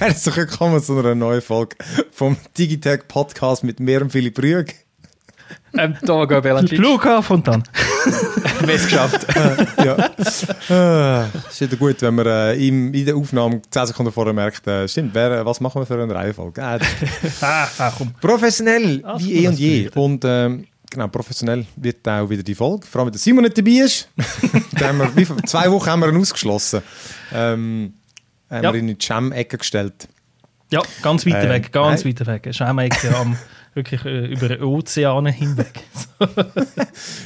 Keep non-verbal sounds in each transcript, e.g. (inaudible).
Herzlich willkommen zu einer neuen Folge vom Digitech Podcast mit mir und Philipp Rüeg. Ähm, Tomago Belacic. Luca Fontan. (laughs) Wir haben es geschafft. (laughs) ja. Äh, ist wieder gut, wenn man äh, in, in der Aufnahme 10 Sekunden vorher merkt, äh, stimmt, wer, was machen wir für eine Reihenfolge? Äh, (laughs) ah, ah, komm. professionell, Ah, wie eh und je. Und ähm, genau, professionell wird auch wieder die Folge. Vor allem, wenn der Simon nicht dabei ist. haben wir, zwei Wochen haben wir ihn ausgeschlossen. Ähm, haben Ja. wir ihn in die Jam-Ecke gestellt. Ja, ganz weit Äh, weg, ganz nein. weit weg. Schämecke am (laughs) wirklich äh, über den Ozeane hinweg. (laughs)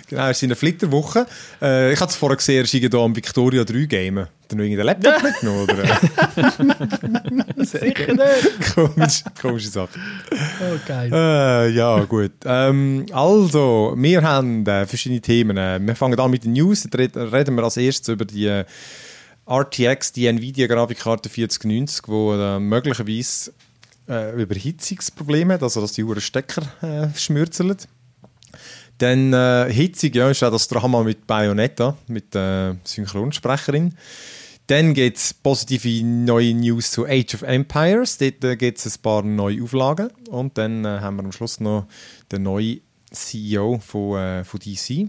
Genau, er ist in der Flitterwoche. Äh, ich habe es vorher gesehen, er ist hier am Victoria 3 gamen. Hat er noch irgendeinen Laptop (laughs) mitgenommen? Oder? Sicher nicht. Komisch, komische Sache. Oh, geil. Äh, ja, gut. Ähm, also, wir haben äh, verschiedene Themen. Äh, wir fangen an mit den News. Da red- reden wir als erstes über die äh, RTX, die Nvidia-Grafikkarte 4090, wo äh, möglicherweise äh, Überhitzungsprobleme hat, also dass die Uhren Stecker äh, schmürzeln. Dann äh, hitzig, ja, ist auch das Drama mit Bayonetta, mit der Synchronsprecherin. Dann gibt es positive neue News zu Age of Empires. Dort äh, gibt es ein paar neue Auflagen. Und dann äh, haben wir am Schluss noch den neuen CEO von, äh, von DC.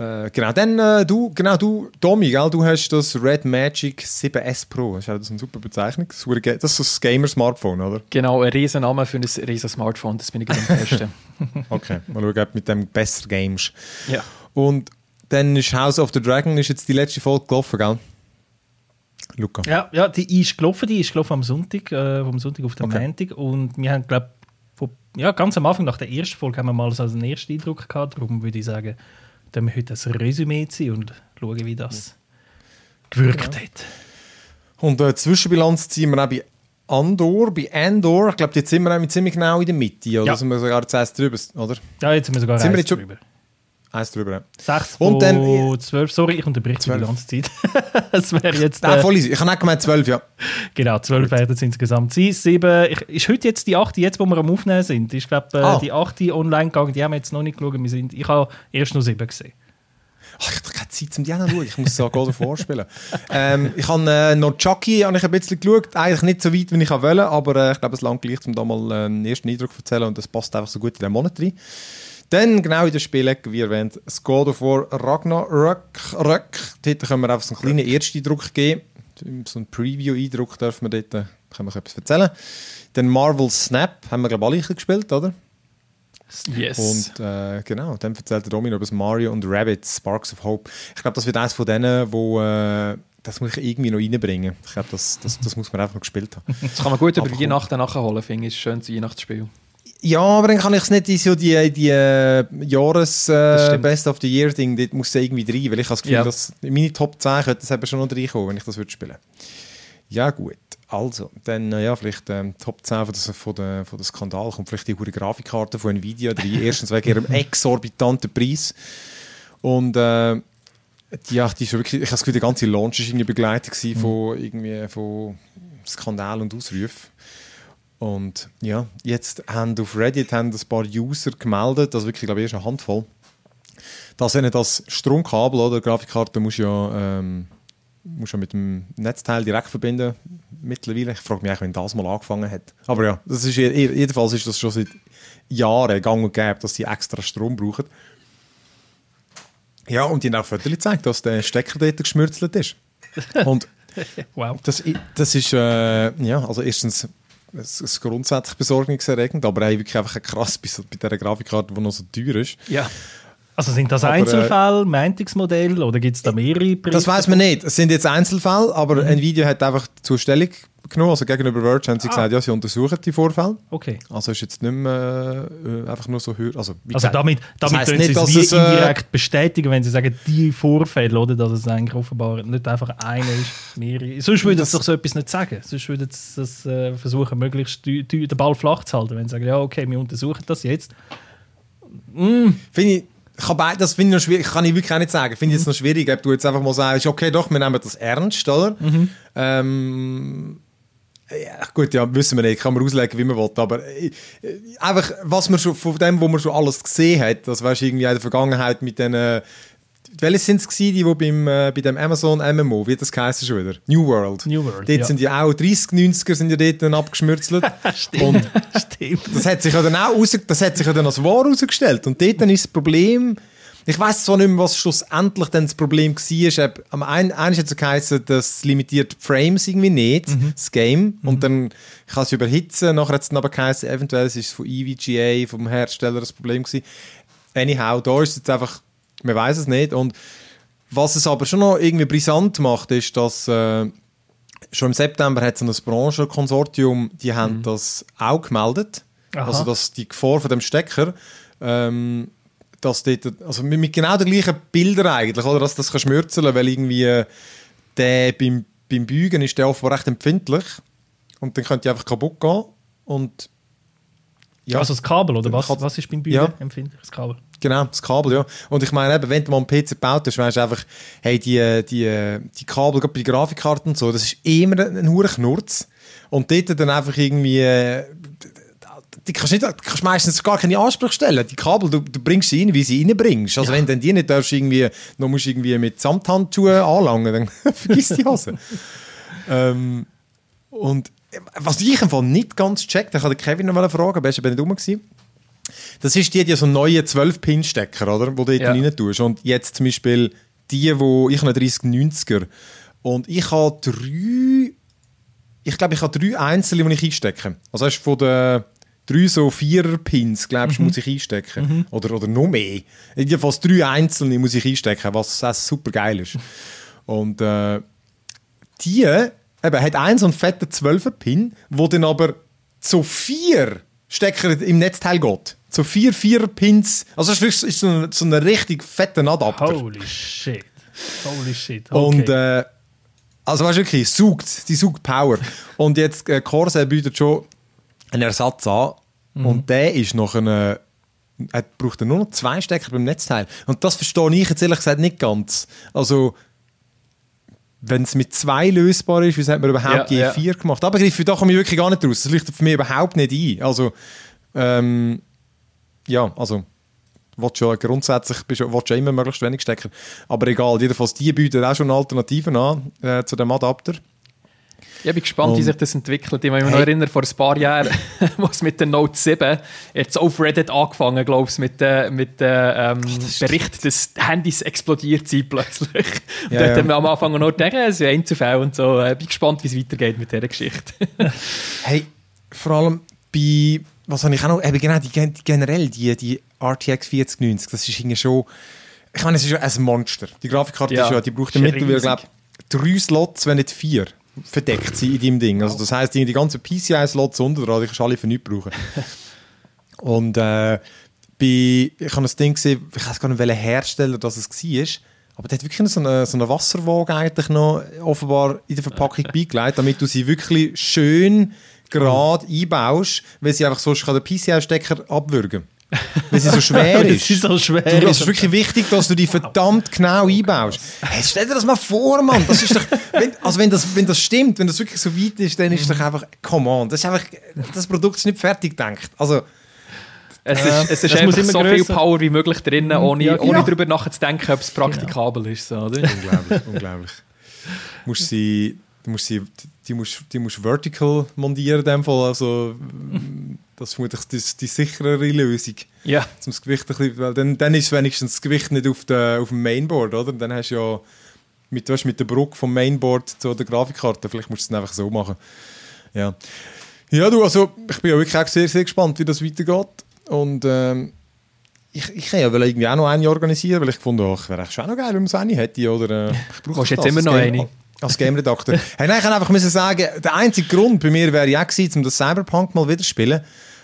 Äh, genau, dann äh, du, genau du, Tommy, gell, du hast das Red Magic 7S Pro. Das ist eine super Bezeichnung. Das ist das das Gamer-Smartphone, oder? Genau, ein riesen Name für ein riesen Smartphone, das bin ich gerade am Testen. (laughs) Okay, mal schauen, ob du mit dem besser games. ja. Und dann ist House of the Dragon ist jetzt die letzte Folge gelaufen, gell? Luca. Ja, ja, die ist gelaufen, die ist gelaufen am Sonntag, äh, vom Sonntag auf den Okay. Montag. Und wir haben, glaube ja, ganz am Anfang, nach der ersten Folge, haben wir mal so einen ersten Eindruck gehabt. Darum würde ich sagen, dann wir heute ein Resümee ziehen und schauen, wie das gewirkt hat. Und äh, Zwischenbilanz ziehen wir auch bei Andor, bei Andor. Ich glaube, jetzt sind wir auch ziemlich genau in der Mitte, oder? Ja. Sind wir sogar eins drüber, oder? Ja, jetzt sind wir sogar Sind wir drüber. Eins drüber. 6 Und dann- dann 12, sorry, ich unterbreche dich die Zwölf. ganze Zeit. (laughs) Es wäre jetzt. Nein, Äh, voll easy. Ich habe nicht gemeint 12, ja. genau, 12 werden es insgesamt sein. 7, ich, ist heute jetzt die 8, jetzt wo wir am Aufnehmen sind. Ich glaube, äh, Ah. die 8 online gegangen, die haben wir jetzt noch nicht geschaut. Wir sind, ich habe erst noch 7 gesehen. Ach, ich habe keine Zeit, um die anzuschauen. Ich muss so God of War spielen. ähm, ich habe äh, noch Chucky habe ich ein bisschen geschaut. Eigentlich nicht so weit, wie ich wollte, aber äh, ich glaube, es langt gleich, um da mal äh, einen ersten Eindruck zu erzählen und das passt einfach so gut in den Monat rein. Dann, genau in der Spielecke, wie erwähnt, das God of War Ragnarök. Rök. Dort können wir einfach so einen kleinen Ersteindruck geben. So einen Preview-Eindruck dürfen wir dort, äh, können wir etwas erzählen. Dann Marvel Snap, haben wir glaube ich alle gespielt, oder? Yes. Und äh, genau, dann erzählt der Domino über das Mario und Rabbit, Sparks of Hope. Ich glaube, das wird eines von denen, wo äh, das muss ich irgendwie noch reinbringen. Ich glaube, das, das, das muss man einfach noch gespielt haben. das kann man gut über Aber. Weihnachten nachholen, finde ich. Ist ein schönes Weihnachtsspiel. Ja, aber dann kann ich es nicht in so die, die äh, Jahres Das äh, stimmt. Best of the Year Ding, dort muss es irgendwie rein, weil ich habe das Gefühl, Ja. dass in meine Top 10 könnte es eben schon noch reinkommen, wenn ich das würde spielen. Ja gut, also, dann ja, vielleicht ähm, Top 10 von, das, von, der, von der Skandal kommt vielleicht die gute Grafikkarte von Nvidia rein. (laughs) Erstens wegen ihrem exorbitanten Preis und äh, die, ja, die ist wirklich, ich habe das Gefühl, die ganze Launch war irgendwie begleitet gewesen von, irgendwie, von Skandal und Ausrufen. Und ja, jetzt haben auf Reddit haben ein paar User gemeldet, also wirklich, glaube ich, erst eine Handvoll, dass ihnen das Stromkabel oder Grafikkarte muss ja, ähm, muss ja mit dem Netzteil direkt verbinden mittlerweile. Ich frage mich eigentlich, wenn das mal angefangen hat. Aber ja, das ist, je- jedenfalls ist das schon seit Jahren gang und gäbe, dass sie extra Strom brauchen. Ja, und die haben auch Fotos gezeigt, dass der Stecker dort geschmürzelt ist. Und (laughs) Wow. das, das ist, äh, ja, also erstens es ist grundsätzlich besorgniserregend, aber auch wirklich einfach krass bei, bei dieser Grafikkarte, die noch so teuer ist. Ja. Also sind das Aber, äh, Einzelfälle, Meintungsmodelle oder gibt es da mehrere Berichte? Das weiß man nicht. Es sind jetzt Einzelfälle, aber Nvidia hat einfach zur Stellung genommen. Also gegenüber Verge haben sie gesagt, ja, sie untersuchen die Vorfälle. Okay. Also ist jetzt nicht mehr äh, einfach nur so höher. Also, wie Also damit, das damit nicht, sie es wie es, äh, indirekt bestätigen, wenn sie sagen, die Vorfälle, oder, dass es eigentlich offenbar nicht einfach einer ist, mehrere. Sonst würden sie doch so etwas nicht sagen. Sonst würden sie das äh, versuchen, möglichst den Ball flach zu halten. Wenn sie sagen, ja, okay, wir untersuchen das jetzt. Finde ich, kann beid- das finde ich noch schwierig, kann ich wirklich auch nicht sagen. Finde ich jetzt noch schwierig, ob du jetzt einfach mal sagst, okay, doch, wir nehmen das ernst, oder? Ähm, ja, gut, ja, wissen wir nicht, kann man auslegen, wie man will, aber äh, äh, einfach, was man schon von dem, wo man schon alles gesehen hat, das weißt du irgendwie in der Vergangenheit mit den welche sind es gewesen, die, die beim, äh, bei dem Amazon MMO, wie das geheißen schon wieder? New World. New World, Dort ja. sind ja auch 30, 90er sind ja dort dann abgeschmürzelt. (laughs) Und Stimmt. das hat sich ja dann auch raus, das hat sich ja dann als wahr herausgestellt. Und dort dann ist das Problem, ich weiß zwar nicht mehr, was schlussendlich dann das Problem war. Am einen, einen hat es geheißen, das limitiert Frames irgendwie nicht, das Game. Und dann kann es überhitzen. Nachher hat es dann aber geheißen, eventuell ist es von EVGA, vom Hersteller, das Problem gewesen. Anyhow, da ist es jetzt einfach, man weiß es nicht. Und was es aber schon noch irgendwie brisant macht, ist, dass äh, schon im September hat es ein Branchenkonsortium, die haben das auch gemeldet. Aha. Also, dass die Gefahr von dem Stecker, ähm, dass dort, also mit, mit genau den gleichen Bildern eigentlich, oder, dass das kann schmürzeln, weil irgendwie äh, der beim, beim Bügen ist der offenbar recht empfindlich und dann könnte die einfach kaputt gehen und ja. Also das Kabel, oder was? Kann- Was ist beim Bügeln Ja. empfindlich? Das Kabel. Genau, das Kabel, ja. Und ich meine, eben, wenn du mal einen PC gebaut hast, weißt du einfach, hey, die, die, die Kabel, gerade bei Grafikkarten und so, das ist immer ein, ein hoher Knurz. Und dort dann einfach irgendwie, äh, die kannst, nicht, du kannst meistens gar keine Ansprüche stellen. Die Kabel, du, du bringst sie rein, wie sie reinbringst. Also wenn dann die nicht darfst, irgendwie, noch musst du irgendwie mit Samthandschuhen anlangen, dann (laughs) vergiss die Hose. ähm, und was ich im Fall nicht ganz checkt, ich wollte Kevin noch mal fragen, aber er war nicht rum. gewesen. Das ist die, die so neuen 12-Pin-Stecker, oder? Wo du Ja. rein tust. Und jetzt zum Beispiel die, wo ich habe einen 3090er und ich habe drei, ich glaube, ich habe drei einzelne, die ich einstecke. Also hast du von den drei so Vierer-Pins, glaubst du, muss ich einstecken. Oder, oder noch mehr. Jedenfalls drei einzelne muss ich einstecken, was super geil ist. Und äh, die eben, hat einen so einen fetten 12er-Pin, wo dann aber zu vier Stecker im Netzteil geht. So vier Vierer-Pins. Also das ist, ist so, ein, so ein richtig fetter Adapter. Holy shit. Holy shit. Okay. Und äh, also weißt du wirklich, saugt, die saugt Power. Und jetzt äh, Corsair bietet schon einen Ersatz an und der ist noch eine er braucht nur noch zwei Stecker beim Netzteil. Und das verstehe ich jetzt ehrlich gesagt nicht ganz. Also, wenn es mit zwei lösbar ist, wieso hat man überhaupt Ja, je ja. vier gemacht? Aber ich, da komme ich wirklich gar nicht raus. Das leuchtet für mich überhaupt nicht ein. Also, ähm, ja, also, willst ja grundsätzlich bist, willst ja immer möglichst wenig Stecker. Aber egal, jedenfalls, die bieten auch schon Alternativen an äh, zu dem Adapter. Ich bin gespannt, wie Und- sich das entwickelt. Ich kann mich noch Hey. erinnern, vor ein paar Jahren, (laughs) was mit der Note 7, jetzt auf Reddit angefangen, glaube ich, mit dem mit der, ähm, Bericht, dass Handys explodiert sind plötzlich. (laughs) Und Ja, dort ja. haben wir am Anfang noch gedacht, es ist ein Einzelfall und so. Ich bin gespannt, wie es weitergeht mit dieser Geschichte. (laughs) Hey, vor allem bei, was habe ich auch noch, eben genau, die, gen- die generell, die, die RTX 4090, das ist schon, ich meine, es ist ja ein Monster. Die Grafikkarte Ja, ist ja, die braucht mittlerweile, riesig. glaube drei Slots, wenn nicht vier, verdeckt sind in deinem Ding. Also das heisst, die die ganzen PCI-Slots unten dran, die kannst du alle für nichts brauchen. (laughs) Und äh, bei, ich habe das Ding gesehen, ich weiß gar nicht, welcher Hersteller das es war, aber der hat wirklich so eine, so eine Wasserwaage eigentlich noch offenbar in der Verpackung (laughs) beigelegt, damit du sie wirklich schön gerade einbaust, weil sie einfach sonst kann der PCI-Stecker abwürgen weil sie so (laughs) schwer ist. sie so schwer du, das ist. wirklich wichtig, dass du die verdammt genau einbaust. Hey, stell dir das mal vor, Mann. Das ist doch, (laughs) wenn, also wenn das, wenn das stimmt, wenn das wirklich so weit ist, dann ist es doch einfach, come on, das ist einfach, das Produkt ist nicht fertig gedacht. Also, Es Ja, ist, es ist einfach immer so viel grösser. Power wie möglich drin, ohne, Ja, ohne genau. darüber nachzudenken, ob es praktikabel ist. So, oder? unglaublich, unglaublich. Du musst sie, du musst sie, die musst, die musst vertical montieren in dem Fall, also das ist vermutlich die, die sicherere Lösung. Ja. zum Gewicht ein bisschen, weil dann, dann ist wenigstens das Gewicht nicht auf, der, auf dem Mainboard, oder? Dann hast du ja mit, weißt, mit der Brücke vom Mainboard zu der Grafikkarte, vielleicht musst du es einfach so machen. Ja. Ja, du, also ich bin ja wirklich auch sehr, sehr gespannt, wie das weitergeht. Und ähm, ich, ich kann ja irgendwie auch noch eine organisieren, weil ich fand, ach, wäre eigentlich schon auch noch geil, wenn man so eine hätte, oder? Äh, ich brauche jetzt immer noch Game- eine? Als Game-Redakteur. hey, nein, ich kann einfach müssen sagen, der einzige Grund bei mir wäre ja gewesen, um das Cyberpunk mal wieder zu spielen.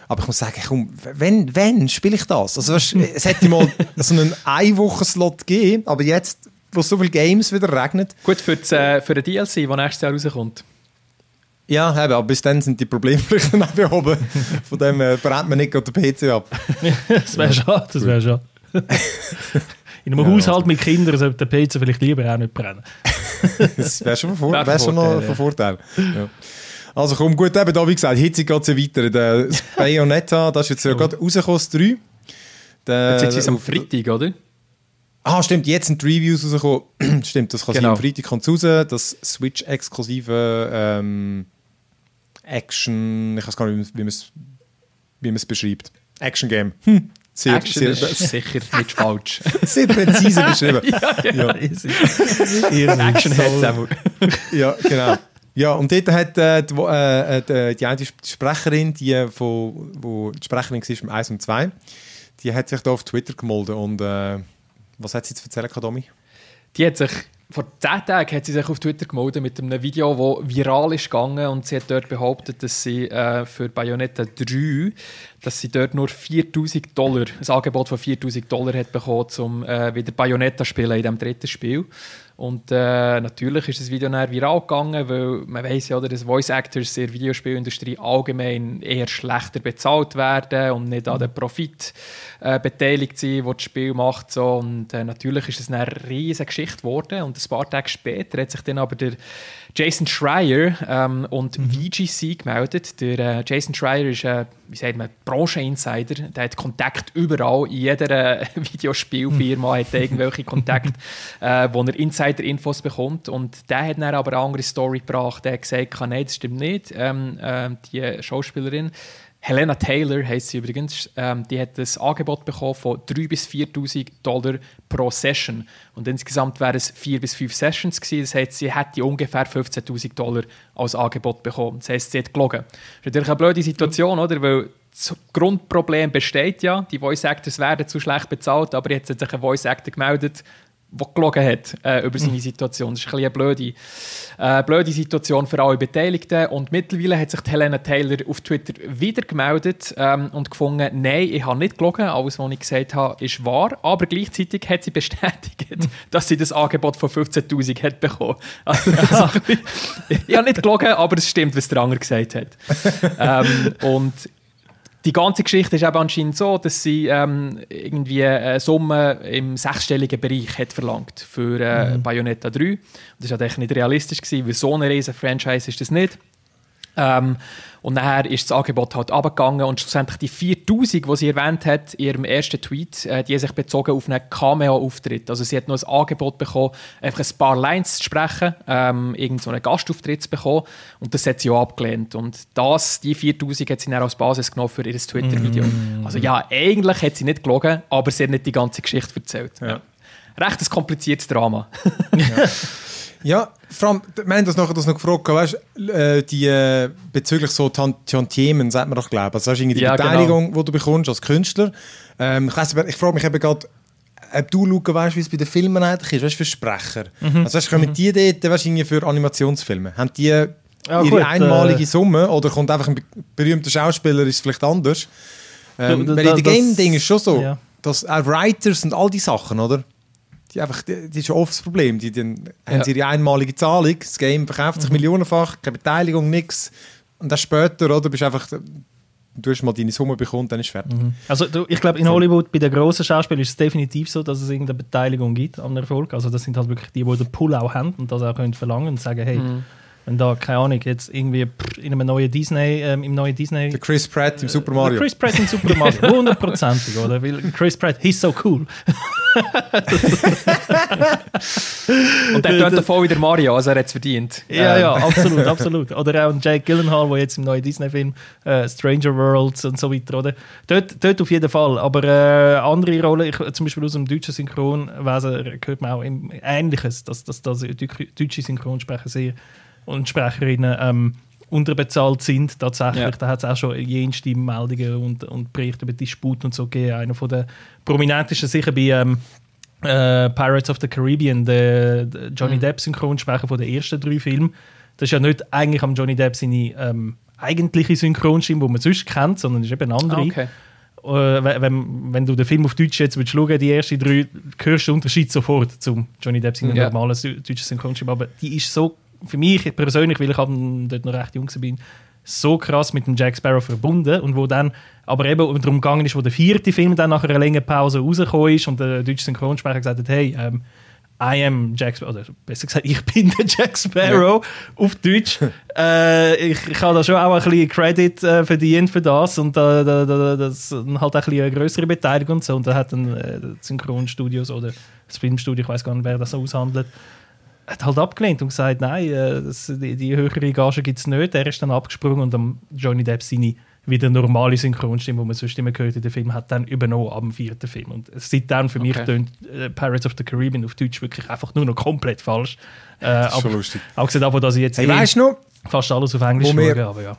Aber ich muss sagen, komm, wenn, wenn spiele ich das? Also, weißt, (laughs) es hätte mal so einen Einwochen-Slot gegeben, aber jetzt, wo so viele Games wieder regnet, Gut, für, das, äh, für den DLC, der nächstes Jahr rauskommt. ja, eben, aber bis dann sind die Probleme vielleicht (laughs) noch behoben. Von dem äh, brennt man nicht den PC ab. (laughs) Das wäre schade, das wäre schade. In einem Ja, Haushalt also- mit Kindern sollte der PC vielleicht lieber auch nicht brennen. Das wäre schon, von, Wär schon noch Vorteil, von Vorteil. Ja. Also komm, gut, eben da, wie gesagt, Hitze geht es ja weiter. Der Bayonetta, das ist jetzt ja gerade rausgekommen, das 3. Der, Jetzt ist es am Freitag, oder? Ah, stimmt, jetzt sind die Reviews rausgekommen. (clears throat) stimmt, das kann Genau. sein. Am Freitag kommt es raus. Das Switch-exklusive ähm, Action, ich weiß gar nicht, wie man es wie man es beschreibt. Action-Game. Hm. Sehr, Action sehr, ist sicher nicht falsch. (laughs) sehr präzise (laughs) beschrieben. ja, Action hat es auch. ja, genau. Ja, und dort hat äh, die, äh, die, die eine Sprecherin, die, von, wo die Sprecherin war vom 1 und 2, die hat sich da auf Twitter gemolden und äh, was hat sie zu erzählen, gehabt, Domi? Die hat sich vor 10 Tagen hat sie sich auf Twitter gemeldet mit einem Video, das viral ist gegangen und sie hat dort behauptet, dass sie äh, für Bayonetta 3, dass sie dort nur 4000 Dollar, ein Angebot von 4000 Dollar hat bekommen, um äh, wieder Bayonetta zu spielen in diesem dritten Spiel. Und äh, natürlich ist das Video dann viral gegangen, weil man weiß ja, dass Voice Actors in der Videospielindustrie allgemein eher schlechter bezahlt werden und nicht an den Profit äh, beteiligt sind, wo das Spiel macht. So. Und äh, natürlich ist es eine riesige Geschichte geworden. Und ein paar Tage später hat sich dann aber der Jason Schreier ähm, und VGC gemeldet. Der äh, Jason Schreier ist, äh, wie sagt man, Brancheninsider. Der hat Kontakt überall. In jeder äh, (laughs) Videospielfirma hat er irgendwelche Kontakte, (laughs) äh, wo er Insider-Infos bekommt. Und der hat dann aber eine andere Story gebracht. Der hat gesagt, nein, das stimmt nicht. Ähm, ähm, die Schauspielerin Helena Taylor heisst sie übrigens, ähm, die hat das Angebot bekommen von 3.000 bis 4.000 Dollar pro Session. Und insgesamt wären es 4 bis 5 Sessions gewesen. Das heißt, sie hätte ungefähr 15.000 Dollar als Angebot bekommen. Das heißt, sie hat gelogen. Das ist natürlich eine blöde Situation, oder? Weil das Grundproblem besteht ja. Die Voice Actors werden zu schlecht bezahlt, aber jetzt hat sich ein Voice Actor gemeldet, der gelogen hat äh, über seine Situation. Das ist ein eine blöde, äh, blöde Situation für alle Beteiligten. Und mittlerweile hat sich Helena Taylor auf Twitter wieder gemeldet ähm, und gefunden, nein, ich habe nicht gelogen. Alles, was ich gesagt habe, ist wahr. Aber gleichzeitig hat sie bestätigt, (laughs) dass sie das Angebot von 15'000 hat bekommen. (laughs) Also, ich habe nicht gelogen, aber es stimmt, was der andere gesagt hat. (laughs) ähm, und die ganze Geschichte ist eben anscheinend so, dass sie ähm, irgendwie eine Summe im sechsstelligen Bereich hat verlangt für äh, Bayonetta 3. Und das war eigentlich nicht realistisch, gewesen, weil so eine riesen Franchise ist das nicht. Ähm, und nachher ist das Angebot halt abgegangen und schlussendlich die 4000, die sie erwähnt hat in ihrem ersten Tweet, äh, die haben sich bezogen auf einen Cameo-Auftritt. Also sie hat noch ein Angebot bekommen, einfach ein paar Lines zu sprechen, ähm, irgend so einen Gastauftritt zu bekommen und das hat sie auch abgelehnt. Und das, die 4000 hat sie dann als Basis genommen für ihr Twitter-Video. Also ja, eigentlich hat sie nicht gelogen, aber sie hat nicht die ganze Geschichte erzählt. Ja. Recht ein kompliziertes Drama. Ja, (laughs) vor allem, wir haben das nachher das noch gefragt, weißt, äh, die, äh, bezüglich so Tan- Tantiemen, sagt man doch, glaube ich. Also, du irgendwie die Ja, genau. Beteiligung, die du bekommst als Künstler. Ähm, ich weiss, ich frage mich eben gerade, ob du schauen weißt, wie es bei den Filmen eigentlich ist, weißt, für Sprecher. Mhm. Also, weißt, kommen die dort, weißt, irgendwie für Animationsfilme? Haben die Ja, ihre gut, einmalige äh, Summe oder kommt einfach ein be- berühmter Schauspieler, ist es vielleicht anders? Ähm, Ja, weil da- in den Game-Ding ist schon so, ja. dass auch Writers und all die Sachen, oder? Die einfach, die, die ist ja oft das Problem. Die, dann haben sie ihre einmalige Zahlung, das Game verkauft Mhm. sich millionenfach, keine Beteiligung, nichts. Und dann später, oder, bist du einfach, du hast mal deine Summe bekommen, dann ist es fertig. Also du, ich glaube, in Hollywood, bei den grossen Schauspielern ist es definitiv so, dass es irgendeine Beteiligung gibt an Erfolg. Also das sind halt wirklich die, die den Pull auch haben und das auch können verlangen und sagen, hey, wenn da, keine Ahnung, jetzt irgendwie in einem neuen Disney, ähm, im neuen Disney... Der Chris Pratt im Super Der Mario. Chris Pratt in Super Mario, (laughs) hundertprozentig, oder? Weil Chris Pratt, he's so cool. (laughs) Und der tönt davon wieder Mario, also er hat es verdient. Ja, Ähm, ja, absolut, (laughs) absolut. Oder auch ein Jake Gyllenhaal, der jetzt im neuen Disney-Film äh, Stranger Worlds und so weiter, oder? Dort, dort auf jeden Fall. Aber äh, andere Rollen, ich, zum Beispiel aus dem deutschen Synchronwesen, hört man auch im Ähnliches, dass, dass, dass deu- deutsche Synchronsprecher sehr und Sprecherinnen ähm, unterbezahlt sind. Tatsächlich, Ja. da hat es auch schon jenste Meldungen und, und Berichte über Disputen und so gegeben. Einer von der prominentesten sicher bei ähm, äh, Pirates of the Caribbean, der, der Johnny Depp Synchronsprecher von den ersten drei Filmen. Das ist ja nicht eigentlich am Johnny Depp seine ähm, eigentliche Synchronstimme, die man sonst kennt, sondern ist eben eine andere. Okay. Äh, wenn- wenn, du den Film auf Deutsch jetzt willst schauen, die ersten drei, hörst du den Unterschied sofort zum Johnny Depp seiner Ja. normalen deutschen Synchronstimme. Aber die ist so, für mich persönlich, weil ich dort noch recht jung bin, so krass mit dem Jack Sparrow verbunden und wo dann aber eben darum gegangen ist, wo der vierte Film dann nach einer längeren Pause rausgekommen ist und der deutsche Synchronsprecher gesagt hat, hey, ähm, I am Jack Sparrow, oder besser gesagt, ich bin der Jack Sparrow auf Deutsch. (laughs) äh, ich, ich habe da schon auch ein bisschen Credit äh, verdient für das und da, da, da, das halt auch ein bisschen eine größere Beteiligung und so. Und da hat dann äh, Synchronstudios oder das Filmstudio, ich weiß gar nicht, wer das aushandelt, hat halt abgelehnt und gesagt, nein, äh, das, die, die höhere Gage gibt es nicht. Er ist dann abgesprungen und dann Johnny Depp seine wieder normale Synchronstimme, die man sonst immer gehört in den Film, hat dann übernommen ab dem vierten Film. Und seitdem für mich Okay. tönt äh, Pirates of the Caribbean auf Deutsch wirklich einfach nur noch komplett falsch. Äh, Das ist aber, schon lustig. auch gesagt, aber dass ich jetzt Hey, eh weißt du noch, fast alles auf Englisch schaue, aber ja.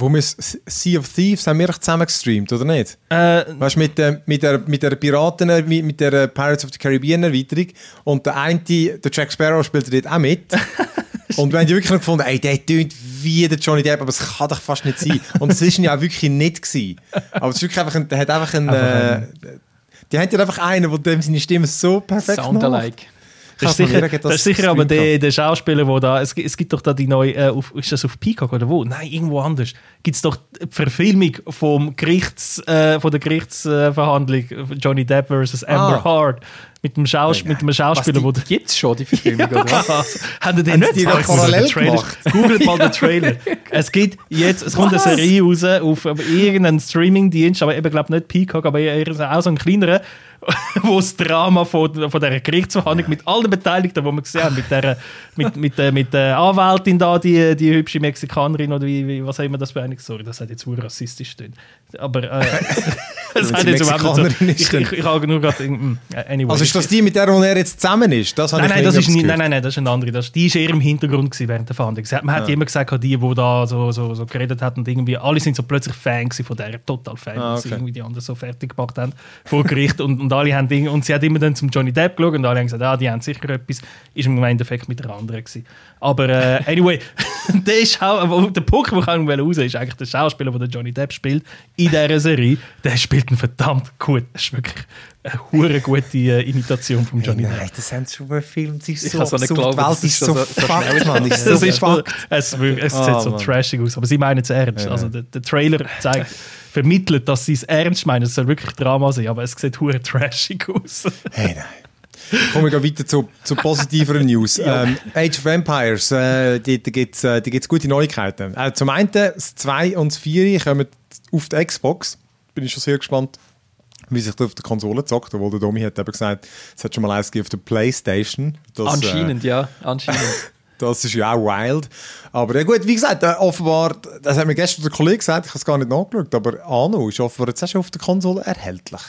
Wo wir Sea of Thieves haben wir zusammen gestreamt, oder nicht? Äh, Weißt du, mit, der- mit, der, mit der Piraten, mit, mit der Pirates of the Caribbean Erweiterung. Und der eine, der Jack Sparrow, spielt dort auch mit. (laughs) und wir haben wirklich gefunden, ey, der tönt wie der Johnny Depp, aber es kann doch fast nicht sein. Und es war ihn ja auch wirklich nicht. Gewesen. Aber es ist wirklich einfach ein, der hat einfach einen. Äh, die haben ja einfach einen, der seine Stimme so perfekt Sound nachmacht. alike. Das ist sicher, sagen, das ist sicher aber der, der Schauspieler, wo da. Es, es gibt doch da die neue. Äh, auf, ist das auf Peacock oder wo? Nein, irgendwo anders. Gibt es doch die Verfilmung vom Gerichts, äh, von der Gerichtsverhandlung Johnny Depp versus Amber Ah. Hart. Mit dem, Schaus mit dem Was, Schauspieler, wo die gibt es schon, die Verfilmung, (laughs) oder was? Haben die den nicht die parallel gemacht? Googelt mal den Trailer. (laughs) Es gibt jetzt, es kommt eine Was? Serie raus auf irgendeinen Streamingdienst, aber eben glaube nicht Peacock, aber eher auch so ein kleinerer, (laughs) wo das Drama von, von dieser Gerichtsverhandlung mit allen Beteiligten, die wir gesehen haben, mit der, mit, mit, der, mit der Anwältin da, die, die hübsche Mexikanerin oder wie, wie was haben wir das für eine? Sorry, das hat jetzt nur rassistisch stehen. Aber äh, (laughs) das hat jetzt überhaupt nicht so. Ich, ich, ich habe nur gerade. mm, Anyway. Also ist das die, mit der, wo er jetzt zusammen ist? Das Nein, nein, das ist nicht nein, nein, nein, das ist eine andere. Das, die ist eher im Hintergrund während der Verhandlung. Man hat Ah. immer gesagt, die, die da so, so, so geredet hat und irgendwie, alle sind so plötzlich Fan gewesen von der, total Fan, Ah, okay. irgendwie die anderen so fertig gemacht haben vor Gericht und, und alle haben Dinge, und sie hat immer dann zum Johnny Depp geschaut und alle haben gesagt, ah, die haben sicher etwas, ist im Endeffekt mit der anderen gewesen. Aber äh, anyway, (laughs) der, Schau aber der Punkt, wo ich raus ist eigentlich der Schauspieler, der Johnny Depp spielt in dieser Serie, der spielt ihn verdammt gut. Das ist wirklich eine hure gute äh, Imitation von Johnny Depp. Nein, das haben schon gefilmt. Sie ist Ich so kann so nicht absurd. glauben, Die Welt ist es so fucked, Mann. Ist Das so ist, fucked. es, es Ah, sieht so Mann. trashig aus, aber sie meinen es ernst. Ja. Also der, der Trailer zeigt, vermittelt, dass sie es ernst meinen. Es soll wirklich Drama sein, aber es sieht hure trashig aus. Hey, nein. Kommen wir weiter zu, zu positiveren News. (laughs) ähm, Age of Empires, äh, da gibt es äh, gibt's gute Neuigkeiten. Äh, zum einen, das 2 und das 4 kommen auf die Xbox. Bin ich schon sehr gespannt, wie sich das auf der Konsole zockt. Obwohl der Domi hat eben gesagt, es hat schon mal eins auf der Playstation. Das, äh, Anscheinend, ja. Anscheinend. (laughs) Das ist ja auch wild. Aber ja gut, wie gesagt, äh, offenbar, das hat mir gestern der Kollege gesagt, ich habe es gar nicht nachgeschaut, aber Anno ist offenbar jetzt auch schon auf der Konsole erhältlich.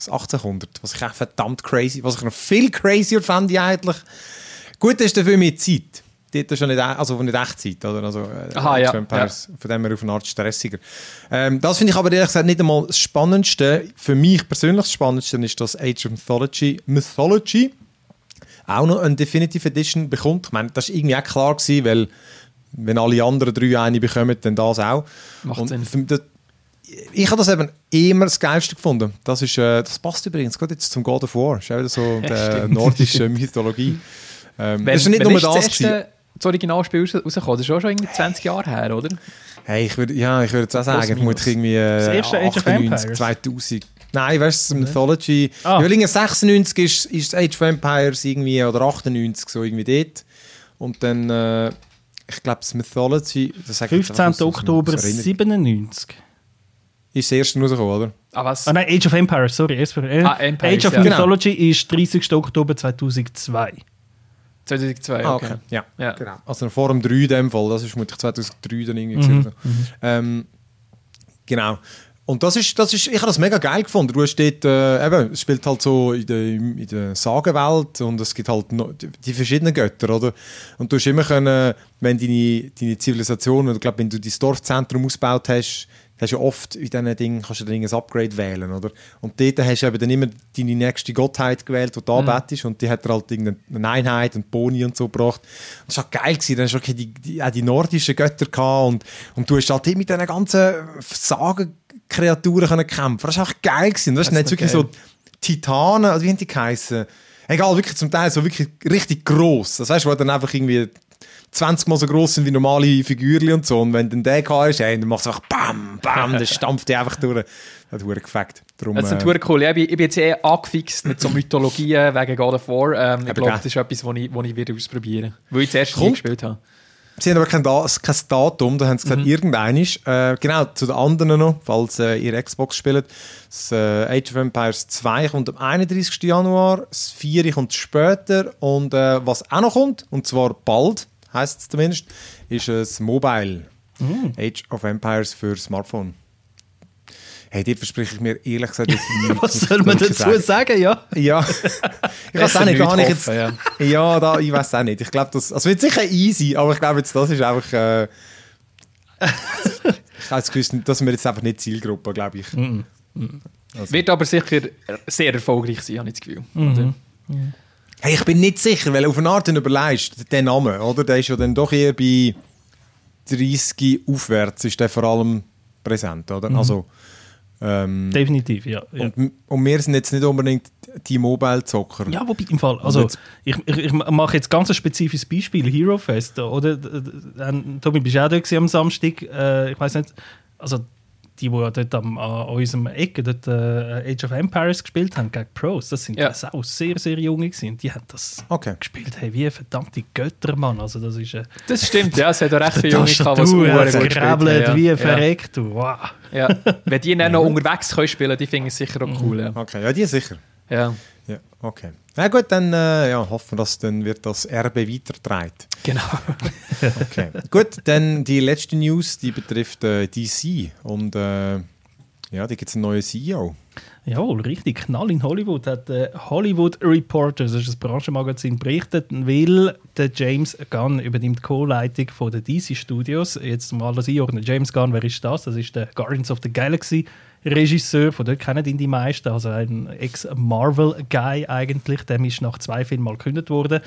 Das 1800, was ich auch verdammt crazy, was ich noch viel crazier fand eigentlich. Gut, das ist dafür mehr Zeit. Dort ist ja nicht, e- also nicht echt Zeit, oder? Also, äh, Aha, ja, of Empires, Von dem her auf eine Art stressiger. Ähm, das finde ich aber ehrlich gesagt nicht einmal das Spannendste. Für mich persönlich das Spannendste ist das Age of Mythology. Mythology auch noch eine Definitive Edition bekommt. Ich meine, das war irgendwie auch klar gewesen, weil wenn alle anderen drei eine bekommen, dann das auch. Macht Und Sinn. Ich habe das eben immer das Geilste gefunden. Das, ist, äh, das passt übrigens gerade jetzt zum God of War. Das ist auch wieder so (laughs) der stimmt. nordischen Mythologie. Ähm, Wenn, das ist ja nicht nur ist das. das erste das Originalspiel raus- rausgekommen? Das ist auch schon irgendwie 20 Jahre her, oder? Hey, ich würde ja, ich würde jetzt auch sagen, Plus, vermutlich irgendwie äh, Das erste Age of 98, Empires? 2000. Nein, weißt du, Mythology. Ah. Ja, weil irgendwie 96 ist, ist Age of Empires irgendwie, oder 98, so irgendwie dort. Und dann, äh, ich glaube, das Mythology. Das sage ich jetzt 15. einfach so aus- Oktober aus Erinnerung. 97. Ist das erste rausgekommen, oder? Ah, was? Ah nein, Age of Empires, sorry. Ah, Empires, Age of ja. Mythology ist 30. Oktober 2002. 2002, Ah, okay. okay. Ja. Ja. Genau. Also vor dem 3 in dem Fall, das ist vermutlich 2003 dann irgendwie Mhm, gewesen. Ähm, genau. Und das ist, das ist, ich habe das mega geil gefunden. Du hast dort, äh, eben, es spielt halt so in der, in der Sagenwelt und es gibt halt noch die, die verschiedenen Götter, oder? Und du hast immer können, wenn deine, deine Zivilisation, oder ich glaube, wenn du dein Dorfzentrum ausgebaut hast, hast du ja oft in diesen Dingen, kannst du dann ein Upgrade wählen, oder? Und dort hast du eben dann immer deine nächste Gottheit gewählt, die du anbetest und die hat dir halt irgendeine Einheit und Boni und so gebracht. Das war geil gewesen, dann hast du okay die, die, auch die nordischen Götter gehabt und, und du hast halt mit diesen ganzen Sagenkreaturen können kämpfen. Das war einfach geil gewesen. Das, Das ist wirklich noch so Titanen, also wie haben die geheißen? Egal, wirklich zum Teil so wirklich richtig gross. Das heißt, wo dann einfach irgendwie 20 Mal so gross sind wie normale Figürchen und so. Und wenn dann der gehabt ist, ey, dann macht es einfach BAM, BAM, dann stampft die einfach durch. Das hat verdammt gefackt. Darum, Das ist äh, natürlich cool. Ja, Ich bin, ich bin jetzt eh angefixt mit so Mythologien wegen God of War. Ähm, ich glaube, das ist etwas, was ich, was ich wieder ausprobieren Weil ich zuerst nie Kommt- gespielt habe. Sie haben aber kein, da kein Datum, da haben sie gesagt, mhm. irgendein ist. Äh, genau, zu den anderen noch, falls äh, ihr Xbox spielt. Das äh, Age of Empires 2 kommt am 31. Januar, das 4 kommt später und äh, was auch noch kommt, und zwar bald, heisst es zumindest, ist es Mobile. Mhm. Age of Empires für Smartphone. Hey, dir verspreche ich mir ehrlich gesagt. (laughs) Was soll man dazu sagen? sagen? Ja. ja. (laughs) ich weiß auch nicht, gar nicht jetzt. Ja, ja da, ich weiß auch nicht. Ich glaube, das also wird sicher easy, aber ich glaube jetzt, das ist einfach. Äh, (laughs) ich habe das Gefühl, das sind wir jetzt einfach nicht Zielgruppe, glaube ich. Mm -mm. Also. Wird aber sicher sehr erfolgreich sein, habe ich das Gefühl. Mhm. Hey, ich bin nicht sicher, weil auf eine Art überlegst, der Name, oder? Der ist ja dann doch eher bei 30 aufwärts, ist der vor allem präsent, oder? Mhm. Also, ähm, Definitiv, ja. ja. Und, und, wir sind jetzt nicht unbedingt die Mobile-Zocker. Ja, wobei im Fall, also ich, ich, ich, mache jetzt ganz ein spezifisches Beispiel, Hero Fest, oder? Tobi, bist du auch da am Samstag? Äh, ich weiß nicht, also die, die dort am, an unserem Ecke dort, äh, Age of Empires gespielt haben gegen Pros, das sind ja. auch sehr, sehr junge gewesen. Die haben das okay. gespielt hey, wie verdammte Götter, Mann. Also das, ist, äh, das stimmt, ja, es hat auch recht (laughs) viele Junge gehabt, was Uhren gespielt ja. wie verreckt. Ja. Wow. Ja. (laughs) Wenn die dann noch unterwegs können spielen die finden es sicher auch cool. Ja. Okay, ja, die sicher. Ja. Ja, okay. Na gut, dann äh, ja, hoffen wir, dass dann wird das Erbe weitergetragen. Genau. okay. Gut, dann die letzte News, die betrifft äh, DC und äh, ja, da gibt es einen neuen CEO. Jawohl, richtig. Knall in Hollywood hat der Hollywood Reporter, das ist das Branchenmagazin, berichtet, weil der James Gunn übernimmt die Co-Leitung der DC Studios. Jetzt mal das einordnen. James Gunn, wer ist das? Das ist der Guardians of the Galaxy Regisseur, von dort kennen ihn die meisten, also ein Ex-Marvel-Guy eigentlich, dem ist nach zwei Filmen mal gekündigt worden,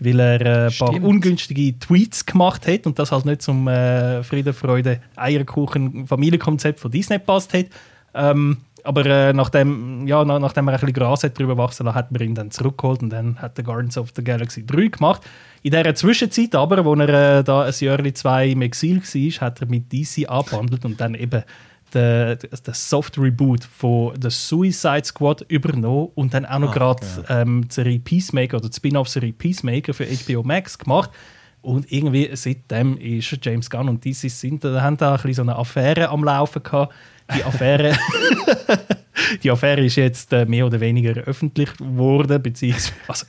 weil er äh, ein paar ungünstige Tweets gemacht hat und das halt nicht zum äh, Friede, Freude, Eierkuchen, Familienkonzept von Disney passt hat. Ähm, aber äh, nachdem, ja, nach, nachdem er ein bisschen Gras hat drüber wachsen lassen, hat man ihn dann zurückgeholt und dann hat er Guardians of the Galaxy 3 gemacht. In dieser Zwischenzeit aber, wo er äh, da ein Jahr zwei im Exil war, hat er mit DC abgehandelt und dann eben der, der Soft Reboot von The Suicide Squad übernommen und dann auch noch ah, gerade ja. ähm, die Serie Peacemaker oder die Spin-off-Serie Peacemaker für HBO Max gemacht. Und irgendwie seitdem ist James Gunn und DC sind, haben da ein so eine Affäre am Laufen gehabt. Die Affäre, (laughs) die Affäre ist jetzt äh, mehr oder weniger öffentlich geworden, beziehungsweise, (laughs) also,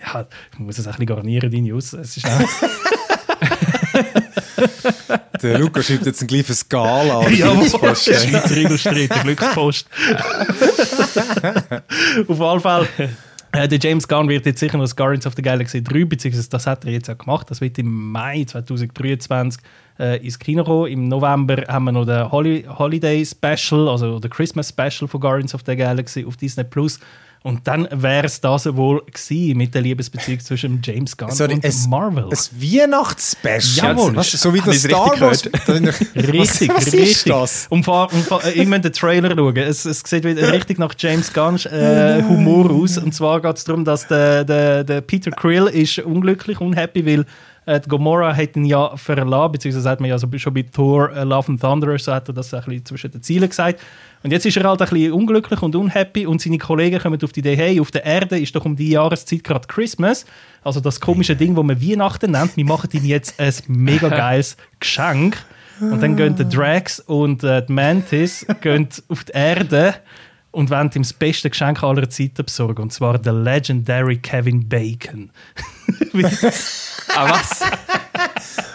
ja, ich muss es ein bisschen garnieren, die News. Es ist (laughs) Der Luca schreibt jetzt ein gleiche Skala an. Ja, Schweizer Illustrierte Glückspost. (laughs) Auf jeden Fall. Äh, der James Gunn wird jetzt sicher noch das Guardians of the Galaxy 3, beziehungsweise das hat er jetzt auch gemacht. Das wird im Mai 2023 äh, ins Kino kommen. Im November haben wir noch den Holi Holiday Special, also der Christmas Special von Guardians of the Galaxy auf Disney Plus. Und dann wäre es das wohl gewesen mit der Liebesbeziehung zwischen James Gunn Sorry, und es, Marvel. Ein Weihnachtsspecial? Jawohl. Was, so wie das Star Wars. (laughs) richtig, was, was richtig. Das? Und vor, und vor, ich muss den Trailer schauen. Es, es sieht wieder richtig nach James Gunn äh, Humor aus. Und zwar geht es darum, dass der, der, der Peter Krill ist unglücklich, unhappy, weil äh, Gomorra hat ihn ja verlassen, beziehungsweise hat man ja so schon bei Thor uh, Love and Thunder, so hat er das ein bisschen zwischen den Zielen gesagt. Und jetzt ist er halt ein bisschen unglücklich und unhappy und seine Kollegen kommen auf die Idee, hey, auf der Erde ist doch um die Jahreszeit gerade Christmas, also das komische Ding, das man Weihnachten nennt, wir machen ihm jetzt ein mega (laughs) geiles Geschenk. Und dann gehen die Drax und äh, die Mantis gehen auf die Erde und wollen ihm das beste Geschenk aller Zeiten besorgen. Und zwar der Legendary Kevin Bacon. (laughs) ah, was?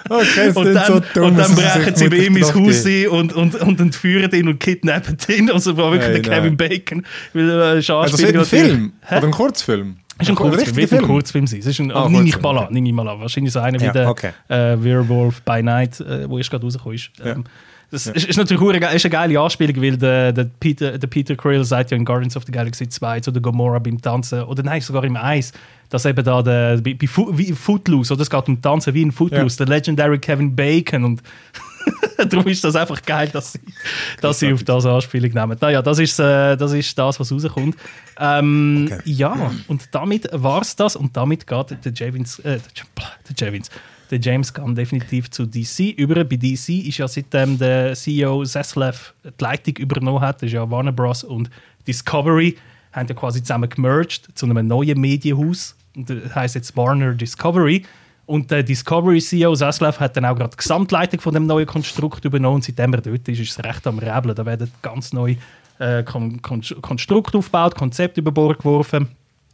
Okay, und, dann, so dumm, und dann brechen sie bei ihm ins Haus ein und, und, und entführen ihn und kidnappen ihn. (laughs) Also war wirklich hey, der Kevin Bacon. Weil, äh, also das wird ein Film? Oder ein Kurzfilm? Es ist ein Kurzfilm, wird ein Kurzfilm sein. Es ist ein, oh, nehme ich mal an, nehme ich mal an. Wahrscheinlich so einer ja, wie der okay. äh, Werewolf by Night, äh, wo erst gerade rausgekommen ist. Ja. Ähm, das ja. ist, ist, natürlich eine, ist eine geile Anspielung, weil der, der, Peter, der Peter Krill sagt ja in Guardians of the Galaxy 2 zu der Gomorra beim Tanzen, oder nein, sogar im Eis, dass eben da der, bei, bei Footloose, oder es geht um Tanzen wie in Footloose, ja. der Legendary Kevin Bacon und (laughs) darum ist das einfach geil, dass sie, dass sie auf das Anspielung nehmen. Naja, das ist, äh, das ist das, was rauskommt. Ähm, okay. Ja, und damit war es das und damit geht der Javins, äh, der Javins, der James Gunn definitiv zu DC über. Bei DC ist ja seitdem der CEO Zaslav die Leitung übernommen hat, das ist ja Warner Bros. und Discovery, haben ja quasi zusammen gemerged zu einem neuen Medienhaus. Das heißt jetzt Warner Discovery. Und der Discovery CEO Zaslav hat dann auch gerade die Gesamtleitung von dem neuen Konstrukt übernommen. Und seitdem er dort ist, ist es recht am Rebeln. Da werden ganz neue äh, Kon Kon Konstrukt aufgebaut, Konzept über Bord geworfen.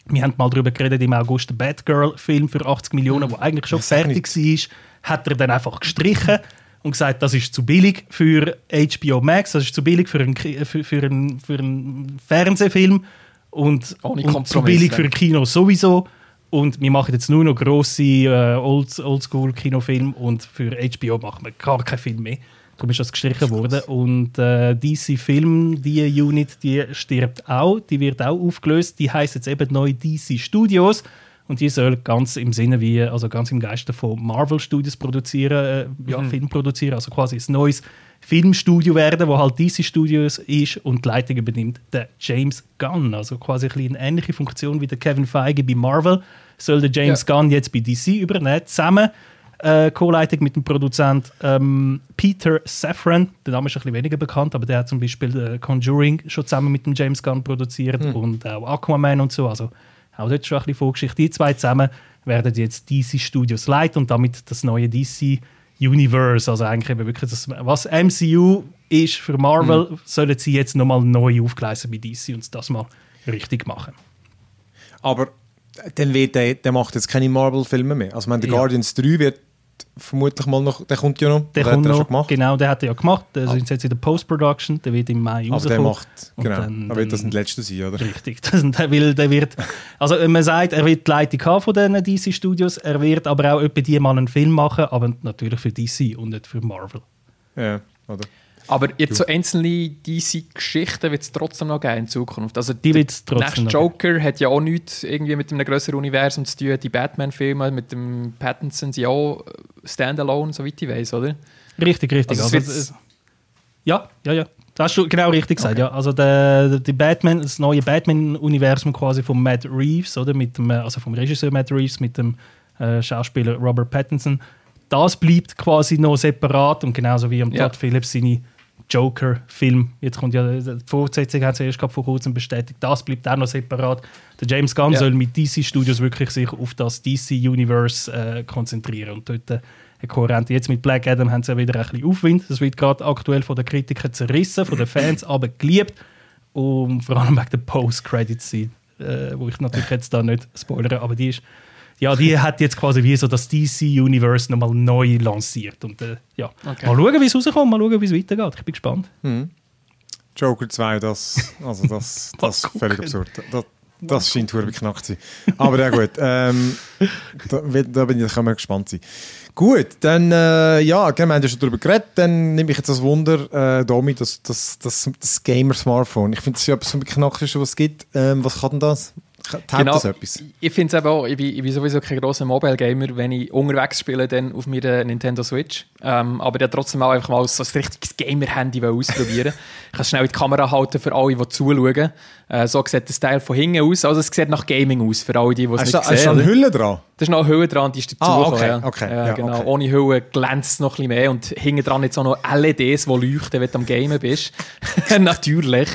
Wir haben mal darüber geredet im August, der Batgirl-Film für 80 Millionen, der eigentlich schon fertig war, hat er dann einfach gestrichen und gesagt, das ist zu billig für HBO Max, das ist zu billig für einen, für, für einen, für einen Fernsehfilm und, und zu billig ja. für ein Kino sowieso. Und wir machen jetzt nur noch grosse äh, Old, Oldschool-Kinofilme und für HBO machen wir gar keinen Film mehr. Darum ist das gestrichen worden. Und äh, DC Film, die Unit, die stirbt auch. Die wird auch aufgelöst. Die heißt jetzt eben neu DC Studios. Und die soll ganz im Sinne wie, also ganz im Geiste von Marvel Studios produzieren, äh, ja, Film produzieren. Also quasi ein neues Filmstudio werden, wo halt DC Studios ist und die Leitung übernimmt der James Gunn. Also quasi ein eine ähnliche Funktion wie der Kevin Feige bei Marvel soll der James Ja. Gunn jetzt bei DC übernehmen, zusammen äh, Co-Leitung mit dem Produzent ähm, Peter Safran. Der Name ist ein bisschen weniger bekannt, aber der hat zum Beispiel äh, Conjuring schon zusammen mit dem James Gunn produziert und auch Aquaman und so. Also auch dort schon ein bisschen Vorgeschichte. Die zwei zusammen werden jetzt DC Studios leiten und damit das neue DC Universe, also eigentlich eben wirklich das, was MCU ist für Marvel, sollen sie jetzt nochmal neu aufgleisen bei DC und das mal richtig machen. Aber dann wird der, der macht jetzt keine Marvel-Filme mehr. Also, meine, der Ja. Guardians 3 wird vermutlich mal noch, der kommt ja noch. Der Oder hat er noch, schon gemacht. genau, der hat er ja gemacht. Der sind jetzt in der Post-Production, der wird im Mai Aber der rauskommen. macht, genau. dann- aber wird das nicht der letzte sein, oder? Richtig. (laughs) Das, der, will, der wird, also man sagt, er wird die Leitung haben von diesen DC Studios, er wird aber auch etwa die mal einen Film machen, aber natürlich für DC und nicht für Marvel. Ja, oder? Aber jetzt so einzelne DC-Geschichten wird es trotzdem noch geben in Zukunft. Also Die der wird's trotzdem nächste noch Joker hat ja auch nichts irgendwie mit einem größeren Universum zu tun. Die Batman-Filme mit dem Pattinson sind ja auch Standalone, soweit ich weiß, oder? Richtig, richtig. Also Also, äh, ja, ja, ja. Das hast du genau richtig gesagt. Ja. Also der, der, Batman, das neue Batman-Universum quasi von Matt Reeves, oder? Mit dem, äh, also vom Regisseur Matt Reeves mit dem äh, Schauspieler Robert Pattinson. Das bleibt quasi noch separat und genauso wie am Ja. Todd Phillips seine Joker-Film. Jetzt kommt ja die Fortsetzung, hat sie erst vor kurzem bestätigt. Das bleibt auch noch separat. Der James Gunn Ja. soll mit DC Studios wirklich sich auf das DC Universe äh, konzentrieren und dort äh, eine kohärente. Jetzt mit Black Adam haben sie ja wieder ein bisschen Aufwind. Das wird gerade aktuell von den Kritikern zerrissen, von den Fans aber geliebt und vor allem wegen der Post-Credit-Scene, äh, wo ich natürlich jetzt da nicht spoilere, aber die ist ja, die (laughs) hat jetzt quasi wie so das DC-Universe nochmal neu lanciert. Und äh, ja, Okay. mal schauen, wie es rauskommt, mal schauen, wie es weitergeht. Ich bin gespannt. Joker 2, das, also das, (laughs) das ist völlig absurd. Das, das scheint verdammt beknackt zu sein. Aber ja gut, ähm, da, (laughs) da bin ich, wir gespannt sein. Gut, dann, äh, ja, wir haben ja schon darüber geredet, dann nehme ich jetzt das Wunder, äh, Domi, das, das, das, das Gamer-Smartphone. Ich finde, das ist ja etwas vom Beknacktesten, was es gibt. Ähm, was kann denn das? Taugt das etwas? Genau. Ich finde es eben auch, ich bin, ich bin sowieso kein grosser Mobile-Gamer, wenn ich unterwegs spiele, dann auf meiner Nintendo Switch. Ähm, aber wollte trotzdem auch einfach mal so ein richtiges Gamer-Handy ausprobieren. (laughs) ich kann schnell in die Kamera halten für alle, die zuschauen. Äh, so sieht das Teil von hinten aus. Also es sieht nach Gaming aus, für alle, die es nicht sehen. schon eine oder? Hülle dran? Da ist noch eine Hülle dran, die ist dazu Ah, okay, ja. okay, Ja, ja, genau. okay. Ohne Hülle glänzt es noch ein bisschen mehr und hinten dran jetzt auch noch LEDs, die leuchten, wenn du am Gamen bist. (laughs) (laughs) Natürlich.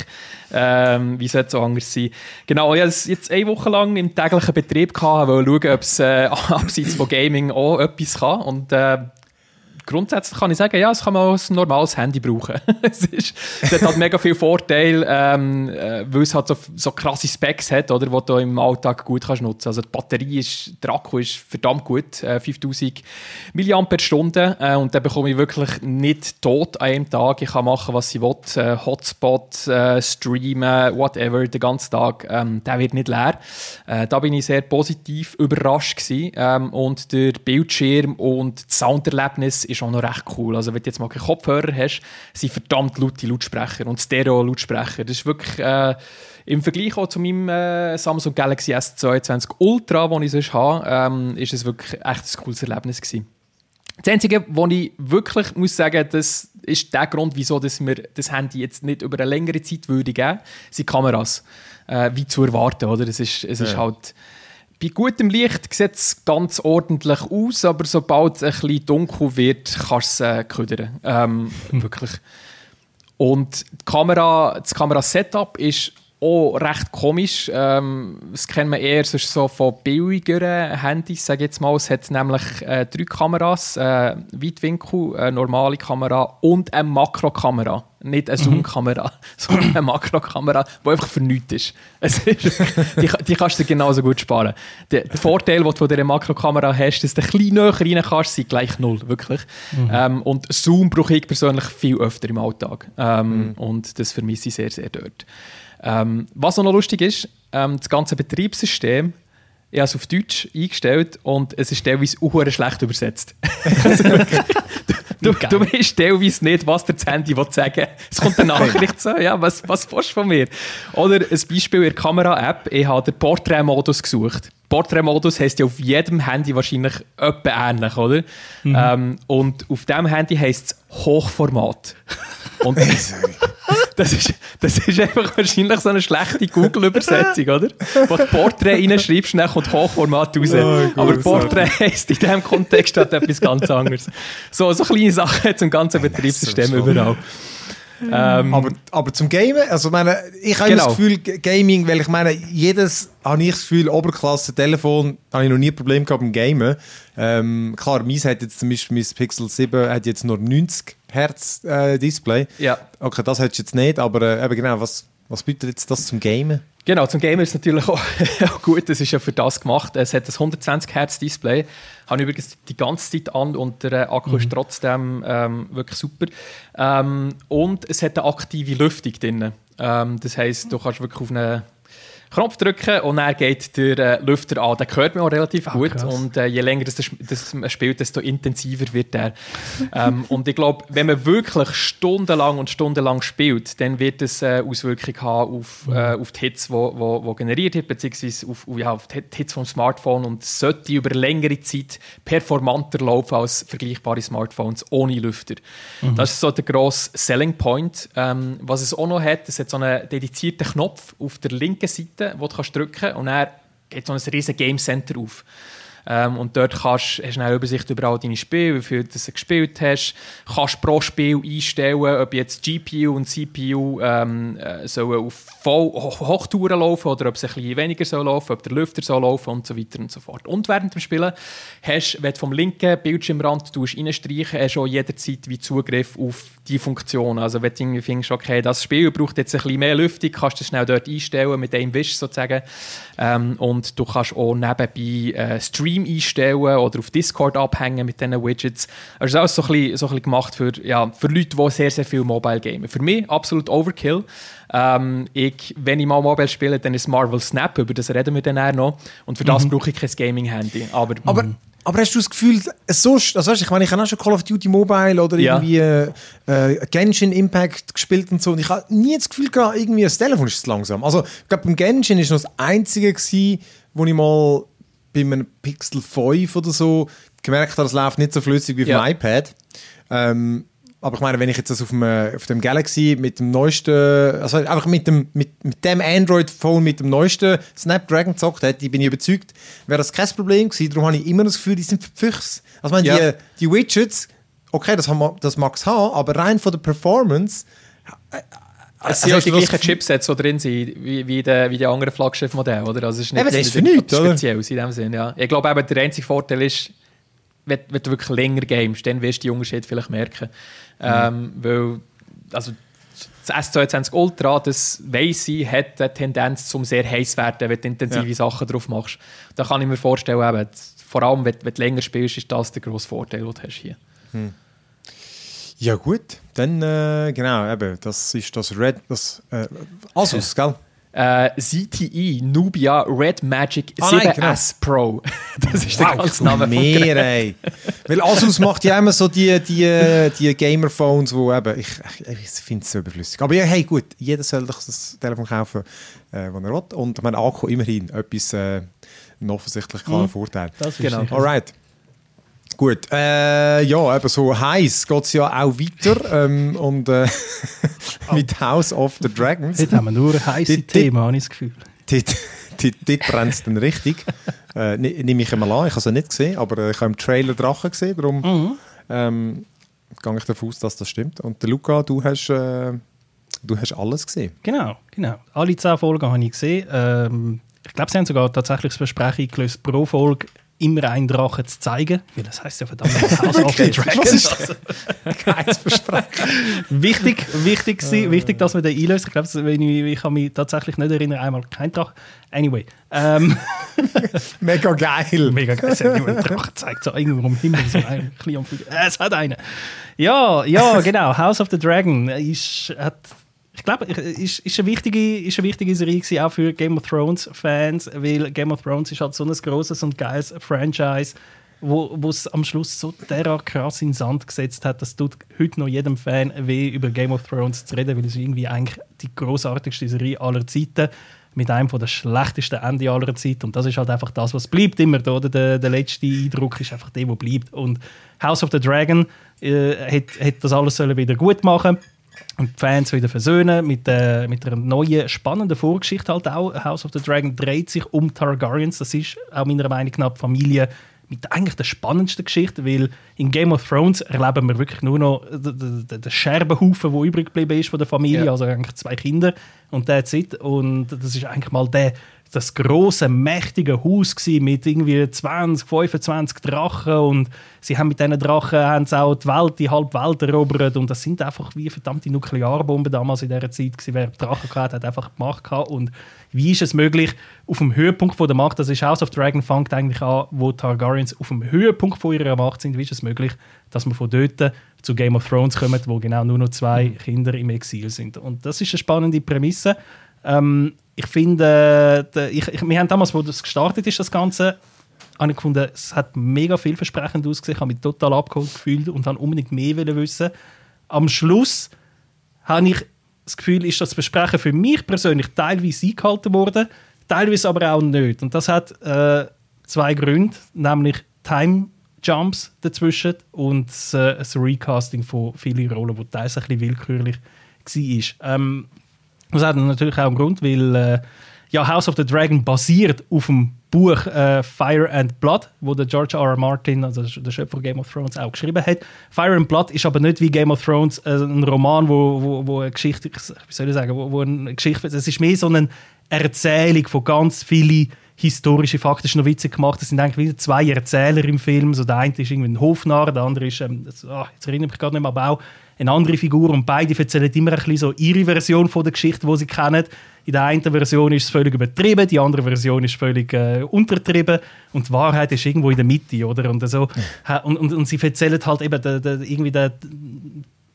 Ähm, wie sollte es so anders sein? Genau, ich es jetzt eine Woche lang im täglichen Betrieb gehabt, weil schauen, ob es äh, (laughs) abseits von Gaming auch etwas kann. Und äh, grundsätzlich kann ich sagen, ja, es kann man als normales Handy brauchen. (laughs) es, ist, es hat halt mega viel Vorteil, ähm, äh, weil es halt so, so krasse Specs hat, oder, die du im Alltag gut kannst nutzen Also die Batterie ist, der Akku ist verdammt gut, äh, 5000 mAh äh, und dann bekomme ich wirklich nicht tot an einem Tag. Ich kann machen, was ich will, äh, Hotspot, äh, streamen, whatever, den ganzen Tag. Ähm, der wird nicht leer. Äh, da bin ich sehr positiv überrascht gewesen. Ähm, und der Bildschirm und das Sounderlebnis ist auch noch recht cool. Also wenn du jetzt mal keinen Kopfhörer hast, sind verdammt laute Lautsprecher und Stereo-Lautsprecher. Das ist wirklich äh, im Vergleich auch zu meinem äh, Samsung Galaxy S22 Ultra, den ich sonst habe, ähm, ist es wirklich echt ein cooles Erlebnis gewesen. Das Einzige, wo ich wirklich muss sagen, das ist der Grund, wieso dass mir das Handy jetzt nicht über eine längere Zeit würde geben, sind Kameras. Äh, wie zu erwarten, oder? Es ist, es ist Ja. halt bei gutem Licht sieht es ganz ordentlich aus, aber sobald es ein bisschen dunkel wird, kannst du es äh, ködern. Ähm, (laughs) Wirklich. Und die Kamera, das Kamera-Setup ist auch recht komisch. Ähm, das kennen wir eher sonst so von billigeren Handys, sage ich jetzt mal. Es hat nämlich äh, drei Kameras, äh, Weitwinkel, eine normale Kamera und eine Makrokamera. Nicht eine Zoom-Kamera, (laughs) sondern eine Makrokamera, die einfach für nichts ist. Es ist (laughs) die, die kannst du genauso gut sparen. Der, der Vorteil, den du von dieser Makrokamera hast, dass du ein bisschen näher rein kannst, sind gleich null, wirklich. Ähm, und Zoom brauche ich persönlich viel öfter im Alltag. Ähm, Und das vermisse ich sehr, sehr dort. Ähm, was auch noch lustig ist, ähm, das ganze Betriebssystem, ich habe es auf Deutsch eingestellt und es ist teilweise auch schlecht übersetzt. (laughs) du, du, du weißt teilweise nicht, was das Handy sagen will. Es kommt eine Nachricht so, ja, was, was willst du von mir? Oder ein Beispiel in der Kamera-App, ich habe den Portrait-Modus gesucht. Portrait-Modus heisst ja auf jedem Handy wahrscheinlich etwa ähnlich, oder? Ähm, und auf diesem Handy heisst es Hochformat. Und das ist, das ist einfach wahrscheinlich so eine schlechte Google-Übersetzung, oder? Wo du Porträt reinschreibst, dann kommt Hochformat raus. Aber Porträt heisst in diesem Kontext halt etwas ganz anderes. So, so kleine Sachen zum ganzen Betriebssystem überall. Ähm, Aber, aber zum Gamen, also meine, ich habe Genau. das Gefühl, Gaming, weil ich meine, jedes, habe ich das Gefühl, Oberklasse-Telefon, habe ich noch nie ein Problem gehabt beim Gamen. Ähm, klar, meins hat jetzt zum Beispiel, mein Pixel 7 hat jetzt nur 90 Hertz äh, Display. ja. Okay, das hättest du jetzt nicht, aber äh, eben genau, was, was bietet jetzt das zum Gamen? Genau, zum Gamer ist es natürlich auch, (laughs) auch gut, es ist ja für das gemacht. Es hat ein 120 Hertz Display, habe ich übrigens die ganze Zeit an und der äh, Akku ist trotzdem ähm, wirklich super. Ähm, und es hat eine aktive Lüftung drin. Ähm, das heisst, du kannst wirklich auf einen Knopf drücken und dann geht der äh, Lüfter an. Der hört man auch relativ gut krass. und äh, je länger das, das man spielt, desto intensiver wird der. ähm, und ich glaube, wenn man wirklich stundenlang und stundenlang spielt, dann wird es äh, Auswirkungen haben auf, äh, auf die Hits, die wo, wo, wo generiert wird, beziehungsweise auf, ja, auf die Hits vom Smartphone und sollte über längere Zeit performanter laufen als vergleichbare Smartphones ohne Lüfter. Das ist so der grosse Selling Point. Ähm, was es auch noch hat, es hat so einen dedizierten Knopf auf der linken Seite, wo du kannst drücken und dann geht so ein riesen Game Center auf. Ähm, und dort kannst, hast du eine Übersicht über all deine Spiele, wie viel du gespielt hast. Kannst pro Spiel einstellen, ob jetzt GPU und CPU ähm, äh, sollen auf Hochtouren laufen oder ob es ein weniger soll laufen, ob der Lüfter soll laufen und so weiter und so fort. Und während dem Spielen hast, wenn du vom linken Bildschirmrand reinstreichen, hast du auch jederzeit wie Zugriff auf die Funktion. Also wenn du irgendwie findest, okay, das Spiel braucht jetzt ein bisschen mehr Lüftung, kannst du das schnell dort einstellen mit einem Wisch sozusagen. Ähm, und du kannst auch nebenbei äh, Stream einstellen oder auf Discord abhängen mit diesen Widgets. Also das ist alles so ein bisschen, so ein bisschen gemacht für, ja, für Leute, die sehr, sehr viel Mobile gamen. Für mich absolut Overkill. Ähm, ich, wenn ich mal Mobile spiele, dann ist Marvel Snap, über das reden wir dann eher noch. Und für das brauche ich kein Gaming-Handy. Aber, Aber, aber hast du das Gefühl, so, also weißt, ich meine, ich habe auch schon Call of Duty Mobile oder Ja. irgendwie äh, äh, Genshin Impact gespielt und so und ich habe nie das Gefühl gehabt, irgendwie das Telefon ist zu langsam. Also ich glaube, beim Genshin ist noch das einzige gewesen, wo ich mal bei einem Pixel 5 oder so gemerkt habe, das läuft nicht so flüssig wie auf Ja. dem iPad. Ähm, aber ich meine, wenn ich jetzt das auf dem, äh, auf dem Galaxy mit dem neuesten, also einfach mit dem, mit, mit dem Android-Phone mit dem neuesten Snapdragon gezockt hätte, bin ich überzeugt, wäre das kein Problem gewesen. Darum habe ich immer das Gefühl, die sind verpfüchs. Also meine, Ja. die, die Widgets, okay, das, haben das mag es haben, aber rein von der Performance es sind also ja hast die gleichen Chipsets, die drin sind, wie, wie, die, wie die anderen Flaggschiff-Modelle, oder? Also es ist Eben, das ist nicht nichts? Spezielles in dem Sinn, ja. Ich glaube eben, der einzige Vorteil ist, wenn, wenn du wirklich länger gamest, dann wirst du die Unterschiede vielleicht merken. Ähm, weil, also das S22 Ultra, das weiss ich, hat eine Tendenz zum sehr heiß werden, wenn du intensive Ja. Sachen drauf machst. Da kann ich mir vorstellen, eben, vor allem wenn, wenn du länger spielst, ist das der grosse Vorteil, den du hast hier. Ja gut, dann äh, genau, eben, das ist das Red, das äh, Asus, gell? Äh, ZTE Nubia Red Magic Ah, 7S nein, genau. Pro. (laughs) Das ist der ganze Name mehr, ey. Weil Asus macht ja immer so die, die, die Gamer-Phones, wo eben, ich, ich, ich finde es so überflüssig. Aber ja, hey, gut, jeder soll doch das Telefon kaufen, äh, was er will. Und mein Akku immerhin etwas, äh, ein offensichtlich klarer Vorteil. Das ist Genau. Alright. Gut, äh, ja, eben so heiß geht es ja auch weiter ähm, und äh, (laughs) mit House of the Dragons. Dort haben wir nur heiße Themen, habe ich das Gefühl. Dort, dort, dort brennt es dann richtig. Äh, ne- Nehme ich einmal an, ich habe es ja nicht gesehen, aber äh, ich habe im Trailer Drachen gesehen, darum ähm, gehe ich davon aus, dass das stimmt. Und der Luca, du hast äh, Du hast alles gesehen. Genau, genau. Alle zehn Folgen habe ich gesehen. Ähm, ich glaube, sie haben sogar tatsächlich das Versprechen gelöst, pro Folge immer einen Drachen zu zeigen. Weil das heisst ja verdammt House of the Dragon. Was ist das? (laughs) Geiles Versprechen. wichtig, wichtig, gewesen, wichtig, dass wir den einlösen. Ich glaube, ich, ich kann mich tatsächlich nicht erinnern, einmal kein Drache. Anyway. Ähm, (laughs) Mega geil. mega geil. Es hat niemand einen Drachen gezeigt, so irgendwo im Himmel. So ein bisschen am. Äh, es hat einen. Ja, ja, genau. House of the Dragon ist, hat ich glaube, ist, ist, eine wichtige, ist eine wichtige Serie gewesen, auch für Game of Thrones Fans, weil Game of Thrones ist halt so ein grosses und geiles Franchise, wo es am Schluss so derart krass in den Sand gesetzt hat, dass tut heute noch jedem Fan weh, über Game of Thrones zu reden, weil es irgendwie eigentlich die großartigste Serie aller Zeiten mit einem von der schlechtesten Ende aller Zeiten. Und das ist halt einfach das, was bleibt immer, oder? Der, der letzte Eindruck ist einfach der, der bleibt. Und House of the Dragon äh, das alles sollen wieder gut machen und die Fans wieder versöhnen mit, äh, mit einer neuen, spannenden Vorgeschichte halt auch. House of the Dragon dreht sich um Targaryens. Das ist auch meiner Meinung nach Familie mit eigentlich der spannendsten Geschichte, weil in Game of Thrones erleben wir wirklich nur noch den, den, den Scherbenhaufen, der übrig geblieben ist von der Familie, ja. also eigentlich zwei Kinder und that's it. Und das ist eigentlich mal der das große mächtige Haus mit irgendwie 20, 25 Drachen und sie haben mit diesen Drachen haben auch die Welt, die halbe Welt erobert und das sind einfach wie verdammte Nuklearbomben damals in dieser Zeit gewesen. Wer Drachen hatte, hat einfach Macht gehabt und wie ist es möglich, auf dem Höhepunkt von der Macht, das ist House of Dragon fängt eigentlich an, wo Targaryens auf dem Höhepunkt von ihrer Macht sind, wie ist es möglich, dass man von dort zu Game of Thrones kommt, wo genau nur noch zwei mhm. Kinder im Exil sind und das ist eine spannende Prämisse. Ähm, ich finde, äh, ich, ich, wir haben damals, wo das gestartet ist, das Ganze, habe ich gefunden, es hat mega vielversprechend ausgesehen, ich habe mich total abgeholt gefühlt und habe unbedingt mehr wissen. Am Schluss habe ich das Gefühl, ist das Versprechen für mich persönlich teilweise eingehalten worden, teilweise aber auch nicht. Und das hat äh, zwei Gründe, nämlich Time Jumps dazwischen und äh, das Recasting von vielen Rollen, wo teils ein bisschen willkürlich war. Ähm, das hat natürlich auch einen Grund, weil äh, ja, House of the Dragon basiert auf dem Buch äh, Fire and Blood, wo der George R. R. Martin, also der Schöpfer Game of Thrones, auch geschrieben hat. Fire and Blood ist aber nicht wie Game of Thrones äh, ein Roman, wo, wo, wo eine Geschichte, wie soll ich sagen, wo, wo eine Geschichte, es ist mehr so eine Erzählung von ganz vielen historischen Fakten. Noch witzig gemacht. Es sind eigentlich wieder zwei Erzähler im Film. So der eine ist irgendwie ein Hofnarr, der andere ist, ähm, das, oh, jetzt erinnere ich mich gerade nicht mehr, aber auch eine andere Figur und beide erzählen immer ein bisschen so ihre Version von der Geschichte, die sie kennen. In der einen Version ist es völlig übertrieben, die andere Version ist völlig äh, untertrieben und die Wahrheit ist irgendwo in der Mitte, oder? Und, so, und, und, und sie erzählen halt eben de, de, irgendwie den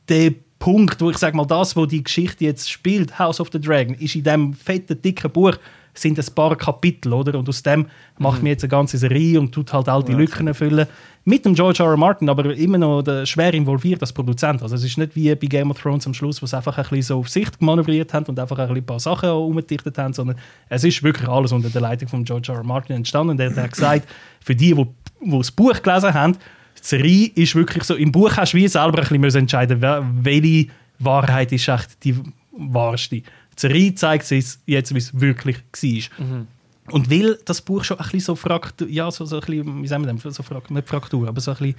de Punkt, wo ich sage mal, das, wo die Geschichte jetzt spielt, House of the Dragon, ist in dem fetten, dicken Buch sind ein paar Kapitel, oder? Und aus dem macht mhm. mir jetzt eine ganze Serie und tut halt all die Lücken erfüllen. Mit dem George R. R. Martin, aber immer noch schwer involviert als Produzent. Also es ist nicht wie bei Game of Thrones am Schluss, wo sie einfach ein bisschen so auf Sicht manövriert haben und einfach ein, ein paar Sachen umgedichtet haben, sondern es ist wirklich alles unter der Leitung von George R. R. Martin entstanden. Und er hat gesagt, für die, die, die das Buch gelesen haben, die Serie ist wirklich so, im Buch hast du wie selber ein bisschen entscheiden welche Wahrheit ist echt die wahrste. Die Serie zeigt es jetzt, wie es wirklich war. Mhm. Und weil das Buch schon ein bisschen so Fraktur, ja, so, so ein bisschen, wie sagen wir so Frak nicht Fraktur, aber so ein bisschen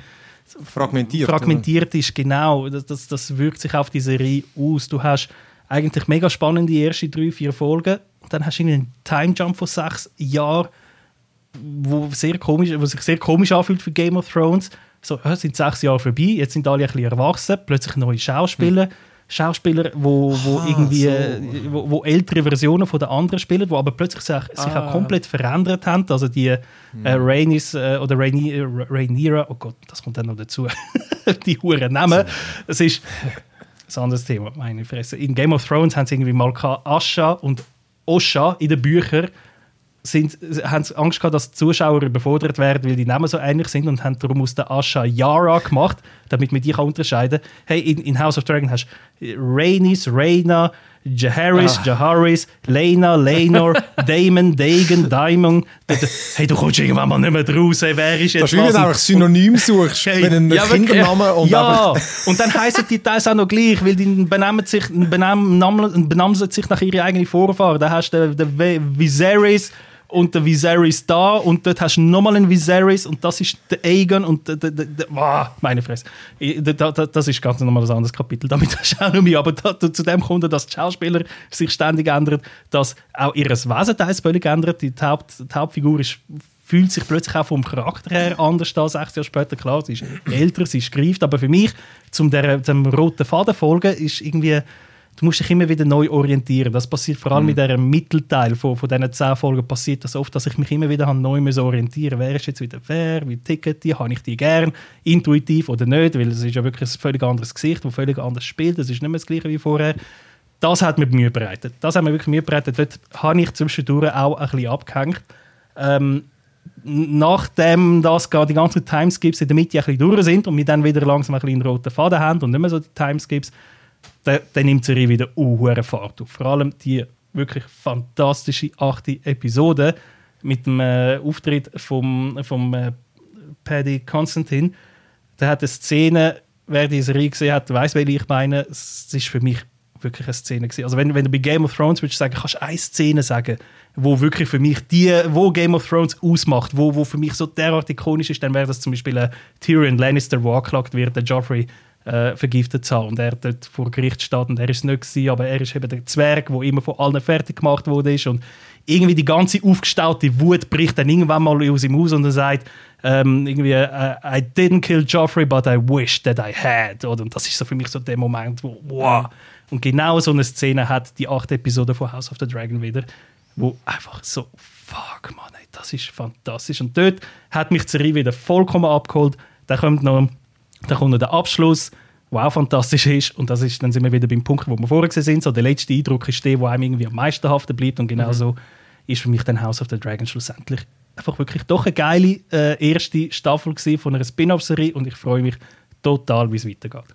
fragmentiert, fragmentiert ist, genau. Das, das, das wirkt sich auf die Serie aus. Du hast eigentlich mega spannende erste drei, vier Folgen. Dann hast du einen Time Jump von sechs Jahren, wo, sehr komisch, wo sich sehr komisch anfühlt für Game of Thrones. So, ja, sind sechs Jahre vorbei, jetzt sind alle ein bisschen erwachsen, plötzlich neue Schauspieler. Mhm Schauspieler, wo, wo ah, irgendwie so. wo, wo, ältere Versionen von den anderen spielen, wo aber plötzlich sich, ah. sich auch ah. komplett verändert haben. Also die äh, Rainis äh, oder Rhaenyra, oh Gott, das kommt dann noch dazu. (laughs) die Huren Namen. Es ist ein anderes Thema, meine Fresse. In Game of Thrones haben sie irgendwie mal Asha und Osha in den Büchern sind, haben Angst gehabt, dass die Zuschauer überfordert werden, weil die Namen so ähnlich sind und haben darum aus der Asha Yara gemacht, damit man die unterscheiden kann. Hey, in, in, House of Dragon hast du Rhaenys, Rhaena, Jaharis, ah. Jaharis, Lena, Lenor, (laughs) Damon, Dagon, Daimon. Hey, du kommst irgendwann mal nicht mehr raus. Wer ist jetzt das ist wie wenn du einfach Synonym suchst hey, mit einem ja, Kindernamen. Und ja, und dann heißen die Teils auch noch gleich, weil die benennen sich, benennen, benennen sich nach ihren eigenen Vorfahren. Da hast du den, den Viserys, und der Viserys da und dort hast du nochmal einen Viserys und das ist der Aegon und der, der, der, der wow, meine Fresse. Das ist ganz nochmal ein anderes Kapitel, damit hast du auch noch mehr, aber da, zu dem kommt, dass die Schauspieler sich ständig ändern, dass auch ihr Wesen teils völlig ändert. Die, Haupt, die Hauptfigur ist, fühlt sich plötzlich auch vom Charakter her anders da, sechs Jahre später. Klar, sie ist älter, sie ist greift, aber für mich, zum der, dem roten Faden folgen, ist irgendwie du musst dich immer wieder neu orientieren. Das passiert vor allem mit diesem Mittelteil von, von diesen zehn Folgen passiert das oft, dass ich mich immer wieder neu orientieren Wer ist jetzt wieder wer? Wie ticken die? Habe ich die gern? Intuitiv oder nicht? Weil es ist ja wirklich ein völlig anderes Gesicht, das völlig anders spielt. Das ist nicht mehr das gleiche wie vorher. Das hat mir Mühe bereitet. Das hat mir wirklich Mühe bereitet. Dort habe ich zwischendurch auch ein bisschen abgehängt. Ähm, nachdem das gerade die ganzen Timeskips in der Mitte ein bisschen durch sind und wir dann wieder langsam ein bisschen einen roten Faden haben und nicht mehr so die Timeskips, dann, dann nimmt Serie wieder uh, Fahrt auf. Vor allem die wirklich fantastische achte Episode mit dem äh, Auftritt vom, vom äh, Paddy Constantine. Der hat eine Szene, wer die Serie gesehen hat, weiß, welche ich meine. Es ist für mich wirklich eine Szene gewesen. Also wenn, wenn du bei Game of Thrones würdest sagen, kannst du eine Szene sagen, wo wirklich für mich die, wo Game of Thrones ausmacht, wo, wo für mich so derart ikonisch ist, dann wäre das zum Beispiel äh, Tyrion Lannister, wo angeklagt wird, der Joffrey äh, vergiftet zu haben. Und er dort vor Gericht steht und er ist nicht gewesen, aber er ist eben der Zwerg, der immer von allen fertig gemacht wurde ist und irgendwie die ganze aufgestaute Wut bricht dann irgendwann mal aus ihm aus und er sagt ähm, irgendwie äh, I didn't kill Joffrey, but I wish that I had. Oder? Und das ist so für mich so der Moment, wo wow. Und genau so eine Szene hat die achte Episode von House of the Dragon wieder, wo einfach so fuck man, ey, das ist fantastisch. Und dort hat mich die wieder vollkommen abgeholt. Da kommt noch dann kommt noch der Abschluss, der auch fantastisch ist. Und das ist, dann sind wir wieder beim Punkt, wo wir vorher sind. So, der letzte Eindruck ist der, der einem irgendwie am meisten haften bleibt. Und genau so ist für mich dann House of the Dragon schlussendlich einfach wirklich doch eine geile äh, erste Staffel von einer Spin-off-Serie. Und ich freue mich total, wie es weitergeht.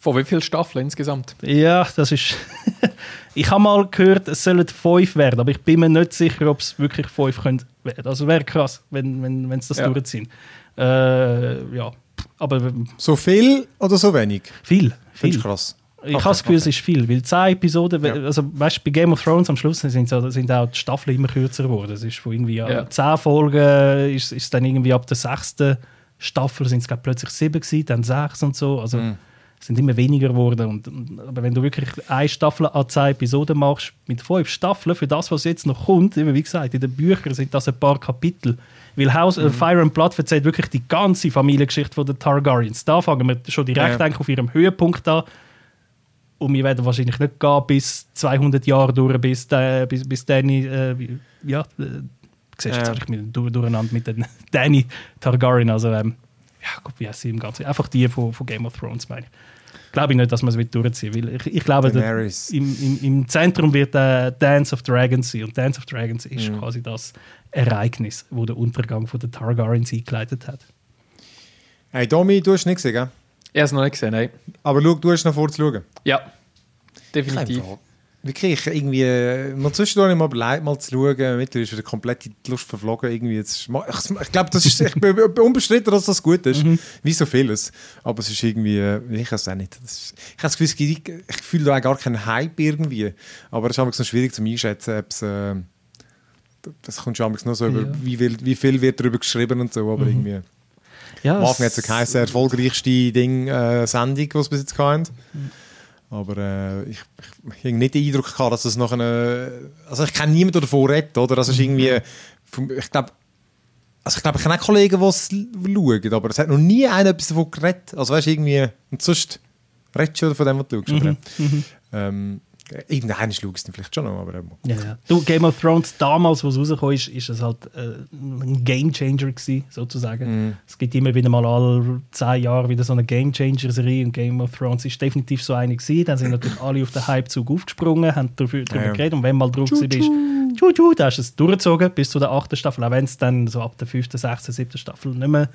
Von wie vielen Staffeln insgesamt? Ja, das ist. (laughs) ich habe mal gehört, es sollen fünf werden, aber ich bin mir nicht sicher, ob es wirklich fünf können werden. Also wäre krass, wenn wenn wenn, es das Ja. durchziehen. Äh, ja, aber So viel oder so wenig? viel, viel. krass? Ich habe das Gefühl, es ist viel, weil zehn Episoden, Ja. also weißt, bei Game of Thrones am Schluss sind, so- sind auch die Staffeln immer kürzer geworden. Es ist von irgendwie Ja. ja. zehn Folgen, ist, ist dann irgendwie ab der sechsten Staffel sind es glaub, plötzlich sieben gewesen, dann sechs und so. Also Mhm. es sind immer weniger geworden. Und, und, aber wenn du wirklich eine Staffel an zehn Episoden machst, mit fünf Staffeln, für das, was jetzt noch kommt, eben wie gesagt, in den Büchern sind das ein paar Kapitel. Weil House, Mhm. äh, Fire and Blood erzählt wirklich die ganze Familiengeschichte von den Targaryens. Da fangen wir schon direkt Ja. auf ihrem Höhepunkt an. Und wir werden wahrscheinlich nicht gehen bis 200 Jahre durch, bis, der, bis, bis Danny, äh, ja, äh, du siehst jetzt Ja. habe ich mich durch, durcheinander mit den (laughs) Danny Targaryen, also ähm, ja, Gott, wie heißt sie im Ganzen? Einfach die von, von Game of Thrones, meine ich. Glaube ich nicht, dass man es wird durchziehen will. Ich, ich glaube, der, im, im, im Zentrum wird äh, Dance of Dragons sein. Und Dance of Dragons ist Mhm. quasi das Ereignis, wo der Untergang von der Targaryens eingeleitet hat. Hey, Domi, du hast nicht gesehen, gell? Ich habe es noch nicht gesehen, nein. Aber schau, du hast noch vor zu schauen. Ja, definitiv. Wirklich, irgendwie, äh, mal zwischendurch mal überlegt, mal zu schauen. Mittlerweile ist wieder komplett die Lust verflogen. Irgendwie jetzt, ich ich glaube, das ist ich bin (laughs) unbestritten, dass das gut ist. Wie so vieles. Aber es ist irgendwie, äh, ich weiß es auch nicht. Das ist, ich habe das Gefühl, gibt- ich fühle da auch gar keinen Hype irgendwie. Aber es ist einfach so schwierig zu einschätzen, ob es, äh, das kommt schon noch so über, Ja. wie, viel, wie viel wird darüber geschrieben und so. Aber irgendwie, Ja, Anfang hat es geheißen, erfolgreichste Ding, äh, Sendung, die es bis jetzt hatten. Aber äh, ich, ich, ich nicht den Eindruck gehabt, dass es noch eine. Also ich kenne niemanden, der davon redet, oder? Das ist irgendwie. vom- Ich glaube. Also ich glaube, ich kenne auch Kollegen, die es schauen, aber es hat noch nie einer etwas davon geredet. Also weißt du, irgendwie. Und sonst redest du von dem, was du schaust. aber, ähm, irgendeiner schaut es dann vielleicht schon noch, aber. Ja, ja. Du, Game of Thrones, damals, wo es rausgekommen ist, ist es halt äh, ein Game Changer gewesen, sozusagen. Es gibt immer wieder mal alle zehn Jahre wieder so eine Game Changer-Serie und Game of Thrones ist definitiv so eine gewesen. Dann sind natürlich alle auf den Hypezug aufgesprungen, haben darüber, darüber Ja, ja. geredet und wenn mal drauf bist, tschu, tschu, da hast du es durchgezogen bis zu der achten Staffel, auch wenn es dann so ab der fünften, sechsten, siebten Staffel nicht mehr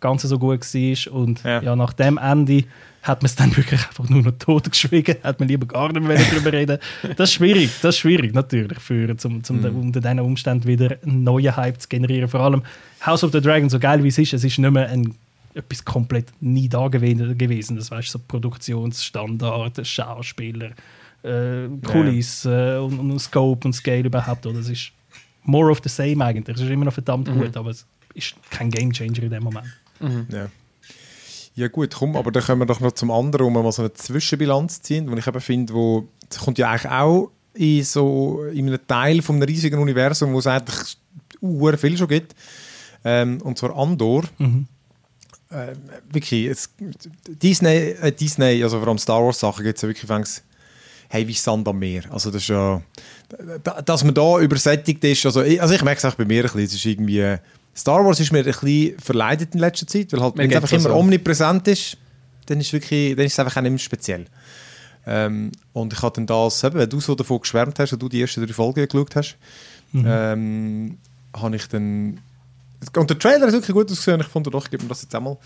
ganz so gut war. Und Ja. ja. nach dem Ende hat man es dann (laughs) wirklich einfach nur noch totgeschwiegen, hat man lieber gar nicht mehr darüber (laughs) reden Das ist schwierig, das ist schwierig natürlich, für, zum, zum unter diesen Umständen wieder einen neuen Hype zu generieren. Vor allem House of the Dragon, so geil wie es ist, es ist nicht mehr ein, etwas komplett nie da gewesen. gewesen. Das weißt so Produktionsstandard, Schauspieler, äh, Kulissen und, und Scope und Scale überhaupt. Oder? Das ist more of the same eigentlich. Es ist immer noch verdammt Mhm. gut, aber es ist kein Gamechanger in dem Moment. Ja. Ja gut, komm, aber dann können wir doch noch zum anderen, wo wir mal so eine Zwischenbilanz ziehen, wo ich eben finde, wo das kommt ja eigentlich auch in so in einem Teil von einem riesigen Universum, wo es eigentlich uh, viel schon gibt, ähm, und zwar Andor. Mhm. Äh, wirklich, es, Disney, äh, Disney, also vor allem Star Wars Sachen gibt es ja wirklich fängs hey, wie Sand am Meer. Also das ist ja, da- dass man da übersättigt ist, also ich, also ich merke es auch bei mir ein bisschen, es ist irgendwie, Star Wars ist mir ein bisschen verleidet in letzter Zeit, weil halt, wenn es einfach immer so. omnipräsent ist, dann ist, wirklich, dann ist es einfach auch nicht mehr speziell. Ähm, und ich habe dann das, eben, wenn du so davon geschwärmt hast und du die ersten drei Folgen geschaut hast, ähm, habe ich dann und der Trailer ist wirklich gut ausgesehen. Ich fand, doch, ich gebe mir das jetzt einmal.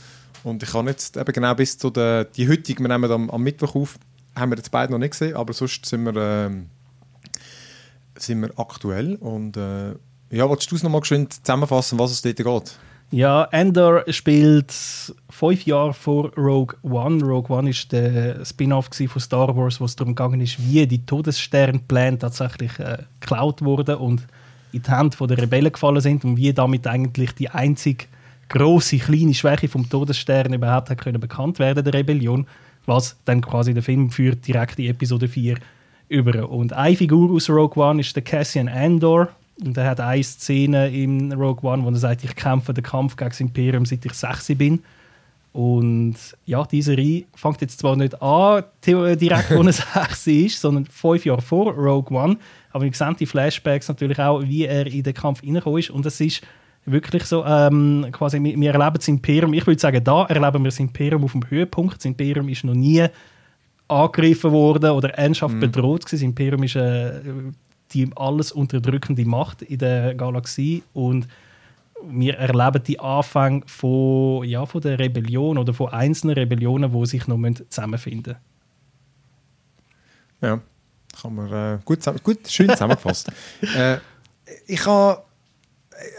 Und ich habe jetzt eben genau bis zu der die heutige, wir nehmen am, am Mittwoch auf, haben wir jetzt beide noch nicht gesehen, aber sonst sind wir, ähm, sind wir aktuell. Und äh, ja, willst du es nochmal geschwind zusammenfassen, was es dort geht? Ja, Endor spielt fünf Jahre vor Rogue One. Rogue One ist der Spin-off von Star Wars, wo es darum gegangen ist, wie die Todessternpläne tatsächlich äh, geklaut wurden und in die Hände der Rebellen gefallen sind und wie damit eigentlich die einzige große kleine Schwäche vom Todesstern überhaupt hat können bekannt werden der Rebellion, was dann quasi der Film führt direkt in Episode 4 über. Und eine Figur aus Rogue One ist der Cassian Andor. Und er hat eine Szene in Rogue One, wo er sagt, ich kämpfe den Kampf gegen das Imperium, seit ich 6 bin. Und ja, diese Reihe fängt jetzt zwar nicht an, theo- direkt, wo er (laughs) 6 ist, sondern fünf Jahre vor Rogue One. Aber wir sehen die Flashbacks natürlich auch, wie er in den Kampf reingekommen ist. Und es ist wirklich so, ähm, quasi, wir, erleben das Imperium, ich würde sagen, da erleben wir das Imperium auf dem Höhepunkt. Das Imperium ist noch nie angegriffen worden oder ernsthaft bedroht gewesen. Das Imperium ist äh, die alles unterdrückende Macht in der Galaxie und wir erleben die Anfänge von, ja, von der Rebellion oder von einzelnen Rebellionen, die sich noch müssen zusammenfinden Ja, kann man äh, gut, gut, schön zusammengefasst. (laughs) äh, ich habe,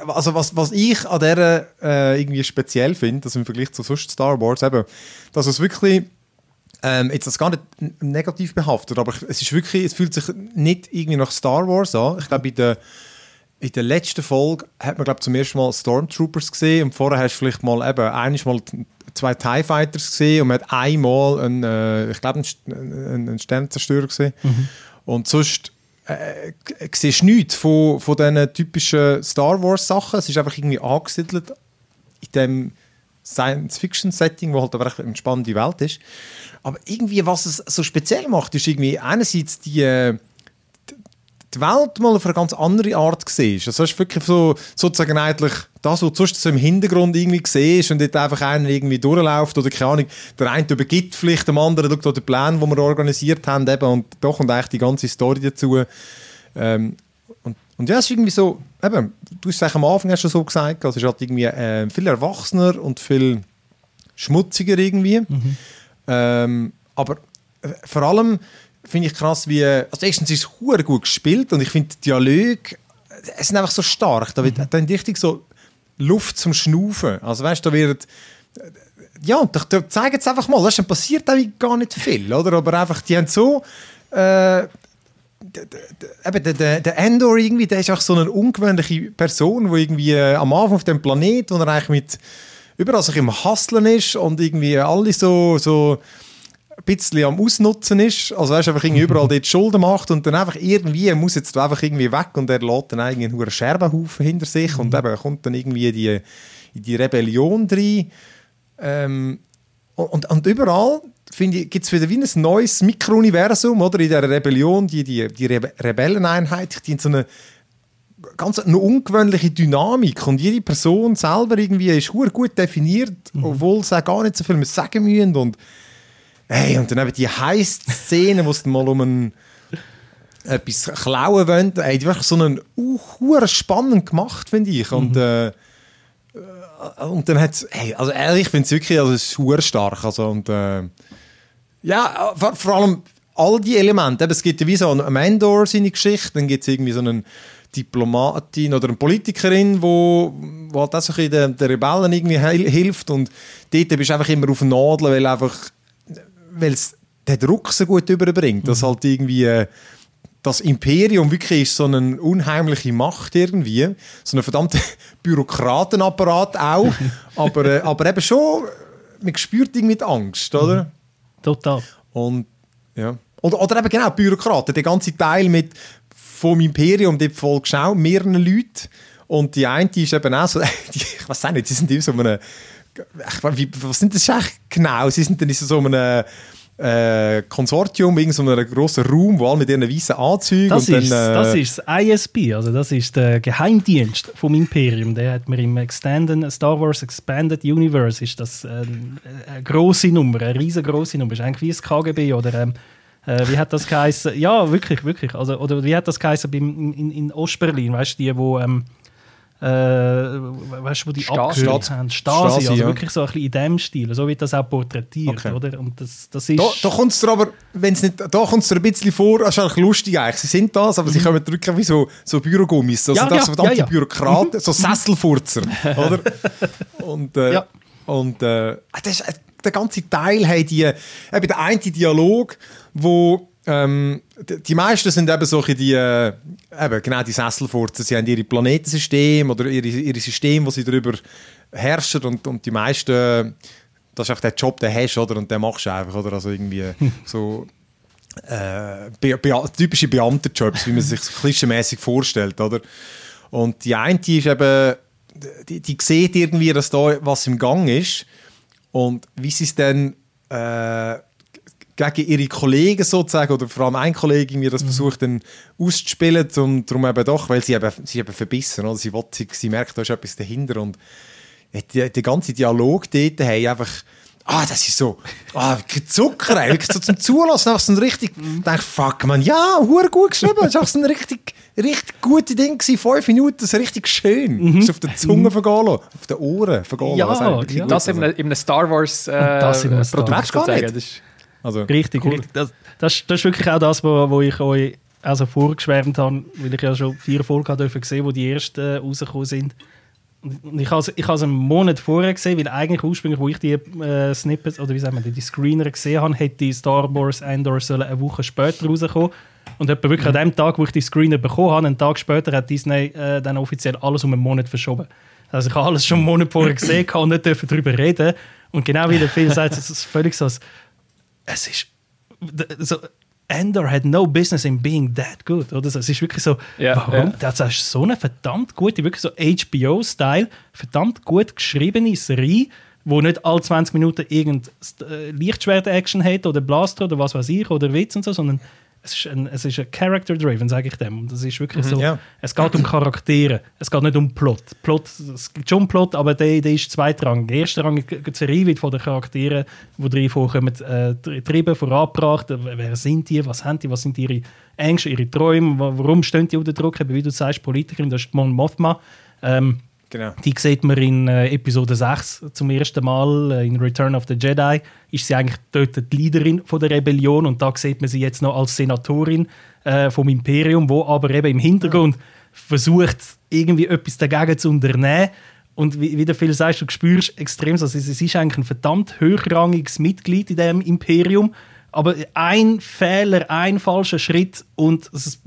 also was, was ich an der äh, irgendwie speziell finde, also im Vergleich zu sonst Star Wars, eben, dass es wirklich ähm, jetzt das gar nicht negativ behaftet, aber es ist wirklich, es fühlt sich nicht irgendwie nach Star Wars an. Ich glaube, in der, in der letzten Folge hat man, glaube zum ersten Mal Stormtroopers gesehen und vorher hast du vielleicht mal eben mal t- zwei TIE Fighters gesehen und man hat einmal einen, äh, ich glaube, einen, einen, Sternenzerstörer gesehen. Und sonst äh, siehst du nichts von, von diesen typischen Star Wars Sachen. Es ist einfach irgendwie angesiedelt in dem Science-Fiction-Setting, wo halt aber eine spannende Welt ist. Aber irgendwie, was es so speziell macht, ist irgendwie einerseits die, äh, die Welt mal auf eine ganz andere Art siehst. Also ist wirklich so, sozusagen eigentlich das, was du sonst so im Hintergrund irgendwie siehst und dort einfach einer irgendwie durchläuft oder keine Ahnung, der eine übergibt vielleicht dem anderen, schaut den Plan, den wir organisiert haben eben, und da kommt eigentlich die ganze Story dazu. Ähm, und, und ja, es ist irgendwie so, eben, du hast es am Anfang du so gesagt, also es ist halt irgendwie äh, viel erwachsener und viel schmutziger irgendwie. Ähm, aber äh, vor allem finde ich krass, wie. Also, erstens ist es gut gespielt und ich finde die Dialoge, äh, es sind einfach so stark. Da wird dann richtig so Luft zum Schnaufen. Also, weißt du, da wird. äh, Ja, und da, da zeigen es einfach mal. Weißt, dann passiert eigentlich gar nicht viel, oder? Aber einfach, die haben so. Äh, eben, der, der, der Endor irgendwie, der ist auch so eine ungewöhnliche Person, die irgendwie am Anfang auf dem Planet, wo er eigentlich mit überall sich im Hasseln ist und irgendwie alle so, so ein bisschen am Ausnutzen ist. Also weißt, einfach irgendwie überall (laughs) dort Schulden macht und dann einfach irgendwie er muss jetzt einfach irgendwie weg und er lässt dann irgendwie einen Scherbenhaufen hinter sich und eben kommt dann irgendwie die, in die Rebellion rein. Ähm, und, und überall gibt es wieder wie ein neues Mikrouniversum, oder? In dieser Rebellion, die, die, die Rebe Rebelleneinheit, die in so eine ganz eine ungewöhnliche Dynamik und jede Person selber irgendwie ist gut, gut definiert, obwohl sie auch gar nicht so viel mehr sagen müssen und hey, und dann eben die Heist-Szene, wo es dann mal um ein etwas klauen wollen, hey, die wirklich so einen uh, spannend gemacht, finde ich. Und, äh, äh, und dann hat hey, also ehrlich, ich finde es wirklich, also es ist stark. Also, und, äh, ja, vor, vor allem all die Elemente. Eben, es gibt ja wie so einen Mandor seine Geschichte, dann gibt es irgendwie so einen Diplomatin oder eine Politikerin, wo, wo halt auch so ein den, den Rebellen irgendwie hilft und dort bist du einfach immer auf Nadeln, weil einfach weil es den Druck so gut überbringt, dass halt irgendwie äh, das Imperium wirklich ist so eine unheimliche Macht irgendwie, so ein verdammter (laughs) Bürokratenapparat auch, (laughs) aber, äh, aber eben schon, man spürt irgendwie die Angst, oder? Total. Und ja. Oder, oder eben genau, Bürokraten, der ganze Teil mit vom Imperium, dort du auch mehreren Leuten. Und die eine ist eben auch so, (laughs) die, ich weiß auch nicht, sie sind in so einem, ich, wie, was sind das eigentlich genau? Sie sind dann in so einem äh, Konsortium, in so einem grossen Raum, wo alle mit ihren weißen Anzügen Das, und ist, dann, äh, das ist das ISB, also das ist der Geheimdienst vom Imperium. Der hat mir im Extended Star Wars Expanded Universe ist das ähm, eine große Nummer, eine riesengroße Nummer. Ist eigentlich wie das KGB oder ähm, äh, wie hat das geheißen? Ja, wirklich, wirklich. Also, oder wie hat das geheißen beim, in, in Ostberlin? Weißt du, die, wo ähm, äh, weißt wo die Stasi. abgehört haben? Stasi, Stasi, also ja. wirklich so ein bisschen in dem Stil. So wird das auch porträtiert, Okay. oder? Und das, das ist... Da, da kommt es dir aber, wenn's nicht, da kommt's dir ein bisschen vor, das ist eigentlich lustig eigentlich. Sie sind das, aber sie kommen wirklich wie so, so Bürogummis. Also Mhm. Ja, das ja, so verdammte ja, ja. Bürokraten, so Sesselfurzer, oder? (laughs) Und, äh, Ja. und äh, das ist, äh, der ganze Teil hat die, eben der eine Dialog, wo ähm, die, meisten sind eben solche, die, äh, eben genau die Sesselfurzer, sie haben ihre Planetensystem oder ihre, ihre System, wo sie darüber herrschen und, und die meisten, das ist einfach der Job, den hast, oder? Und den machst du einfach, oder? Also irgendwie (laughs) so äh, Be Be typische Beamtenjobs, wie man sich so klischeemäßig vorstellt, oder? Und die eine die ist eben, die, die sieht irgendwie, dass da was im Gang ist und wie sie es dann äh, gegen ihre Kollegen sozusagen oder vor allem ein Kollege irgendwie das versucht dann auszuspielen und darum eben doch, weil sie eben, sie eben verbissen, oder? Sie, will, sie, sie merkt, da ist etwas dahinter und der, ganze Dialog dort haben einfach Ah, das ist so, ah, kein Zucker, ey. wirklich so zum Zulassen, einfach so ein richtig, ich denke, fuck, man, ja, hure gut geschrieben, das war so ein richtig, richtig gute Ding gewesen, fünf Minuten, das ist richtig schön, das auf der Zunge vergehen lassen, auf den Ohren vergehen Ja, lassen, das ist eigentlich ja. Das in also. einem, in einem Star Wars äh, das in einem Star- Produkt gar nicht? Das ist, also, Richtig, cool. richtig. Das, das, das ist wirklich auch das, wo, wo ich euch also vorgeschwärmt habe, weil ich ja schon vier Folgen habe dürfen sehen, wo die ersten äh, rausgekommen sind. Und ich habe es ich habe es einen Monat vorher gesehen, weil eigentlich ursprünglich, wo ich die äh, Snippets oder wie sagen wir, die, Screener gesehen habe, hätte Star Wars Andor sollen eine Woche später rauskommen. Und etwa wirklich an dem Tag, wo ich die Screener bekommen habe, einen Tag später hat Disney äh, dann offiziell alles um einen Monat verschoben. Also ich habe alles schon einen Monat vorher gesehen und nicht dürfen darüber reden. Und genau wie der Phil sagt, es ist völlig so, es ist so, Endor had no business in being that good. Oder so. Es ist wirklich so, Ja, warum? ja. Das ist so eine verdammt gute, wirklich so HBO-Style, verdammt gut geschriebene Serie, wo nicht alle 20 Minuten irgendein äh, Lichtschwert-Action hat oder Blaster oder was weiß ich oder Witz und so, sondern es ist ein, es ist ein Character-driven, sage ich dem. Und das ist wirklich so, ja. es geht um Charaktere, es geht nicht um Plot. Plot es gibt schon Plot, aber der, der ist zweitrangig. Der erste Rang die Serie wird von den Charakteren, die drin vorkommen, äh, getrieben, vorangebracht. Wer sind die, was haben die, was sind ihre Ängste, ihre Träume, wa- warum stehen die unter Druck? Eben, Wie du sagst, Politikerin, das ist Mon Mothma. Ähm, genau. die sieht man in äh, Episode 6 zum ersten Mal, äh, in Return of the Jedi, ist sie eigentlich dort die Leaderin von der Rebellion und da sieht man sie jetzt noch als Senatorin äh, vom Imperium, wo aber eben im Hintergrund versucht, irgendwie etwas dagegen zu unternehmen. Und wie, wie der Phil sagt, du spürst extrem, also sie, sie ist eigentlich ein verdammt hochrangiges Mitglied in dem Imperium, aber ein Fehler, ein falscher Schritt und es,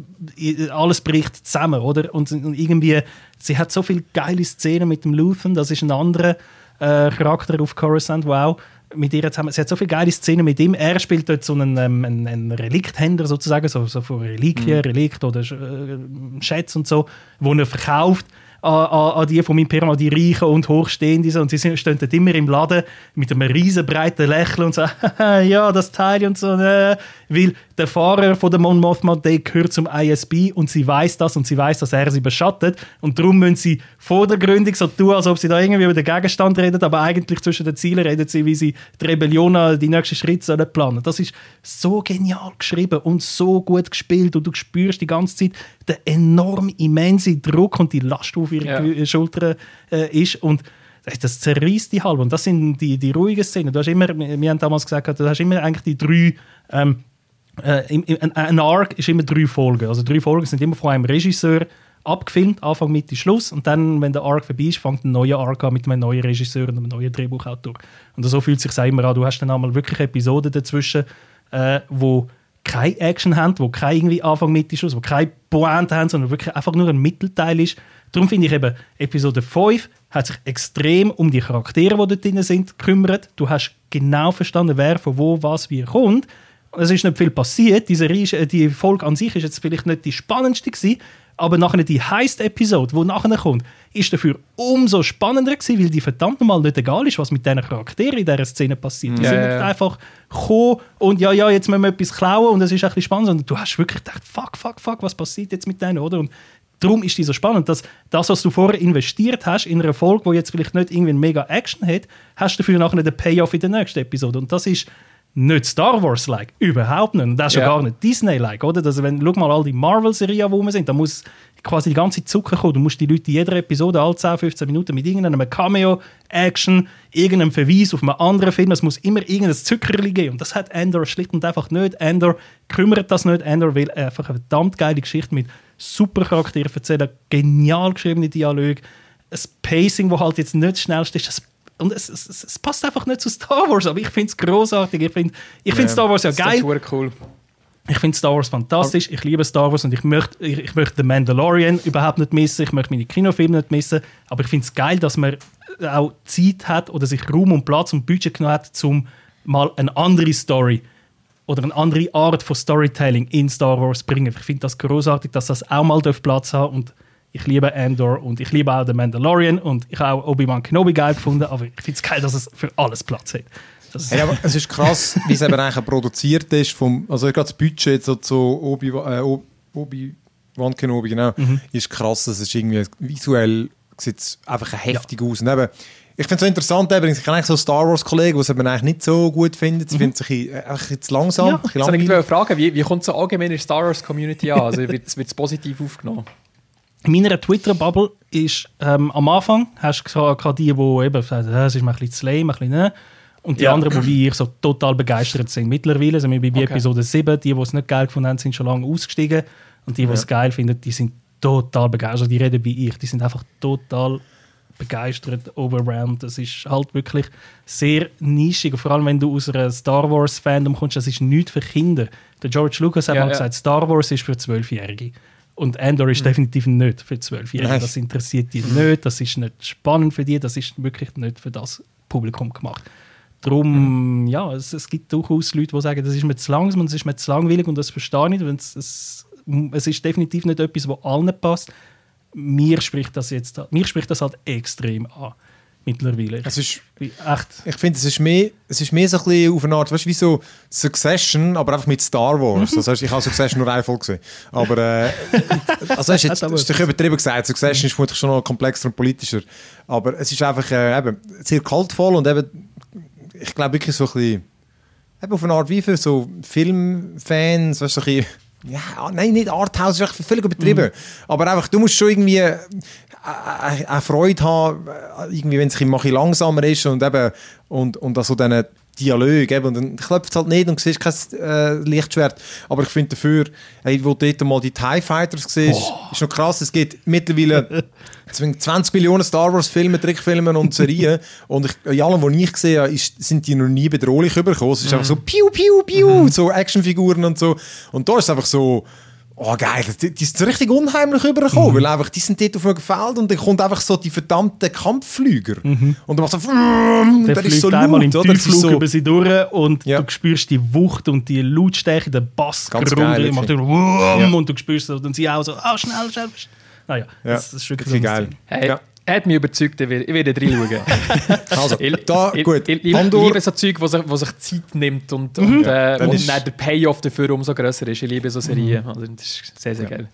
alles bricht zusammen, oder? Und, und irgendwie, sie hat so viele geile Szenen mit dem Luthen, das ist ein anderer äh, Charakter auf Coruscant, wow. Mit ihr zusammen, sie hat so viele geile Szenen mit ihm. Er spielt dort so einen, ähm, einen, einen Relikthändler sozusagen, so, so von Reliquien, Relikt oder äh, Schätze und so, wo er verkauft an, an, die vom Imperium, an die Reichen und Hochstehenden. Und sie sind- stehen dort immer im Laden mit einem riesen breiten Lächeln und so, (laughs) ja, das Teil und so. Äh. Weil der Fahrer von der Mon Mothma, der gehört zum ISB und sie weiß das und sie weiß, dass er sie beschattet. Und darum müssen sie vordergründig so tun, als ob sie da irgendwie über den Gegenstand reden, aber eigentlich zwischen den Zielen reden sie, wie sie die Rebellion an die nächsten Schritte sollen planen. Das ist so genial geschrieben und so gut gespielt und du spürst die ganze Zeit den enorm immensen Druck und die Last, die auf ihre Ja. Schultern äh, ist und das- zerreißt die halb und das sind die, die ruhigen Szenen. Du hast immer, wir wir haben damals gesagt, du hast immer eigentlich die drei ähm, äh, ein, Arc ist immer drei Folgen. Also drei Folgen sind immer von einem Regisseur abgefilmt, Anfang, Mitte, Schluss. Und dann, wenn der Arc vorbei ist, fängt ein neuer Arc an mit einem neuen Regisseur und einem neuen Drehbuchautor. Und so fühlt es sich immer an. Du hast dann einmal wirklich Episoden dazwischen, äh, wo keine Action haben, wo kein irgendwie Anfang, Mitte, Schluss, wo keine Pointe haben, sondern wirklich einfach nur ein Mittelteil ist. Darum finde ich eben, Episode 5 hat sich extrem um die Charaktere, die dort drin sind, gekümmert. Du hast genau verstanden, wer von wo, was, wie kommt. Es ist nicht viel passiert. Diese Reise, die Folge an sich ist jetzt vielleicht nicht die spannendste gewesen, aber nachher die Heist-Episode, die nachher kommt, ist dafür umso spannender gewesen, weil die verdammt nochmal nicht egal ist, was mit diesen Charakteren in dieser Szene passiert. Die Ja, sind nicht ja. einfach gekommen und ja, ja, jetzt müssen wir etwas klauen und es ist ein bisschen spannend, sondern du hast wirklich gedacht, fuck, fuck, fuck, was passiert jetzt mit denen, oder? Und darum ist die so spannend, dass das, was du vorher investiert hast in einer Folge, die jetzt vielleicht nicht irgendwie eine mega Action hat, hast du dafür nachher den Payoff in der nächsten Episode. Und das ist nicht Star Wars-like, überhaupt nicht. Und das ist ja Ja. gar nicht Disney-like, oder? Dass, wenn, schau mal all die Marvel-Serien, wo wir sind, da muss quasi die ganze Zucker kommen. Du musst die Leute in jeder Episode alle 10, 15 Minuten mit irgendeinem Cameo, Action, irgendeinem Verweis auf einen anderen Film, es muss immer irgendein Zuckerli geben. Und das hat Endor schlicht und einfach nicht. Endor kümmert das nicht. Endor will einfach eine verdammt geile Geschichte mit super Charakteren erzählen, genial geschriebene Dialoge, ein Pacing, wo halt jetzt nicht das schnellste ist. Und es, es, es passt einfach nicht zu Star Wars, aber ich finde es großartig. Ich finde ich find Star Wars ja Das ist geil. cool. Ich finde Star Wars fantastisch, ich liebe Star Wars und ich möchte, ich, ich möchte The Mandalorian überhaupt nicht missen, ich möchte meine Kinofilme nicht missen, aber ich finde es geil, dass man auch Zeit hat oder sich Raum und Platz und Budget genommen hat, um mal eine andere Story oder eine andere Art von Storytelling in Star Wars zu bringen. Ich finde das großartig, dass das auch mal Platz haben und ich liebe Andor und ich liebe auch The Mandalorian und ich habe auch Obi-Wan Kenobi geil gefunden, aber ich finde es geil, dass es für alles Platz hat. Das Hey, aber es ist krass, wie es eben eigentlich produziert ist. Vom, also gerade das Budget so zu Obi, äh, Ob- Obi-Wan Kenobi, genau, Mhm. ist krass. Es ist irgendwie visuell sieht es einfach heftig aus. Und eben, ich finde es so interessant, ich kenne eigentlich so Star Wars-Kollegen, die es eben eigentlich nicht so gut finden. Sie finden es ein bisschen, äh, einfach jetzt langsam, Ja, wollte ich dich fragen, wie, wie kommt es so allgemein in der Star Wars Community an? Also wird es positiv aufgenommen? In meiner Twitter-Bubble ist ähm, am Anfang hast du die, die eben sagen, es ist ein bisschen zu lame, ein bisschen, ne? Und die Ja. anderen, die wie ich so total begeistert sind. Mittlerweile sind wir bei Okay. Episode 7. Die, die es nicht geil gefunden haben, sind schon lange ausgestiegen. Und die, die es geil finden, die sind total begeistert. Die reden wie ich. Die sind einfach total begeistert, overwhelmed. Das ist halt wirklich sehr nischig. Vor allem, wenn du aus einer Star Wars-Fandom kommst, das ist nichts für Kinder. Der George Lucas hat Ja, mal gesagt, Star Wars ist für Zwölfjährige. Und Andor ist definitiv nicht für Zwölfjährige. Das interessiert die nicht, das ist nicht spannend für die, das ist wirklich nicht für das Publikum gemacht. Darum, ja, es, es gibt durchaus Leute, die sagen, das ist mir zu langsam und das ist mir zu langweilig und das verstehe ich nicht. Und Es, es, es ist definitiv nicht etwas, was allen passt. Mir spricht das jetzt mir spricht das halt extrem an. Mittlerweile. Es ist, Ich, echt. ich finde, es ist mehr, es ist mehr so ein bisschen auf eine Art, weißt du, wie so Succession, aber einfach mit Star Wars. Mhm. (laughs) Also, weißt, ich habe Succession nur eine Folge gesehen. Aber, äh, (laughs) also, es ist jetzt, das ist übertrieben gesagt. Succession ist vermutlich schon noch komplexer und politischer. Aber es ist einfach, äh, eben, sehr kaltvoll und eben, ich glaube wirklich so ein bisschen, eben auf eine Art wie für so Filmfans, weißt du, so ein bisschen, ja, nein, nicht Arthouse, ist völlig übertrieben. Aber einfach, du musst schon irgendwie eine Freude haben, äh, irgendwie, wenn es ein bisschen langsamer ist und eben, und, und also diesen Dialog, eben, und dann klopft es halt nicht und siehst kein äh, Lichtschwert. Aber ich finde dafür, hey, wo du dort mal die TIE Fighters siehst, ist noch krass, es gibt mittlerweile (laughs) 20 Millionen Star Wars Filme, Trickfilme und Serien und ich, in allem, was ich gesehen habe, ist, sind die noch nie bedrohlich übergekommen. Es ist einfach so piu, piu, piu, so Actionfiguren und so. Und da ist es einfach so, oh geil, die, die sind so richtig unheimlich übergekommen, weil einfach, die sind dort auf einem Feld und dann kommt einfach so die verdammten Kampfflüger. Und dann macht so, und Der dann fliegt ist so einmal im laut, oder? Das ist Tiefflug so, über sie durch und Ja. du spürst die Wucht und die Lautstärke, den Bass Ganz geil, macht Ja. und du spürst so, und sie auch so, ah, schnell, schnell. Naja, ja, das, das ist wirklich geil. Hey, Ja. Er hat mich überzeugt, ich werde, reinschauen. (laughs) Also, Ich, da, gut, ich, ich, Andor- liebe so Zeug, wo sich, wo sich Zeit nimmt und, und, Ja, äh, und ist- dann der Payoff dafür umso größer ist. Ich liebe so Serien. Also, das ist sehr, sehr Ja. geil.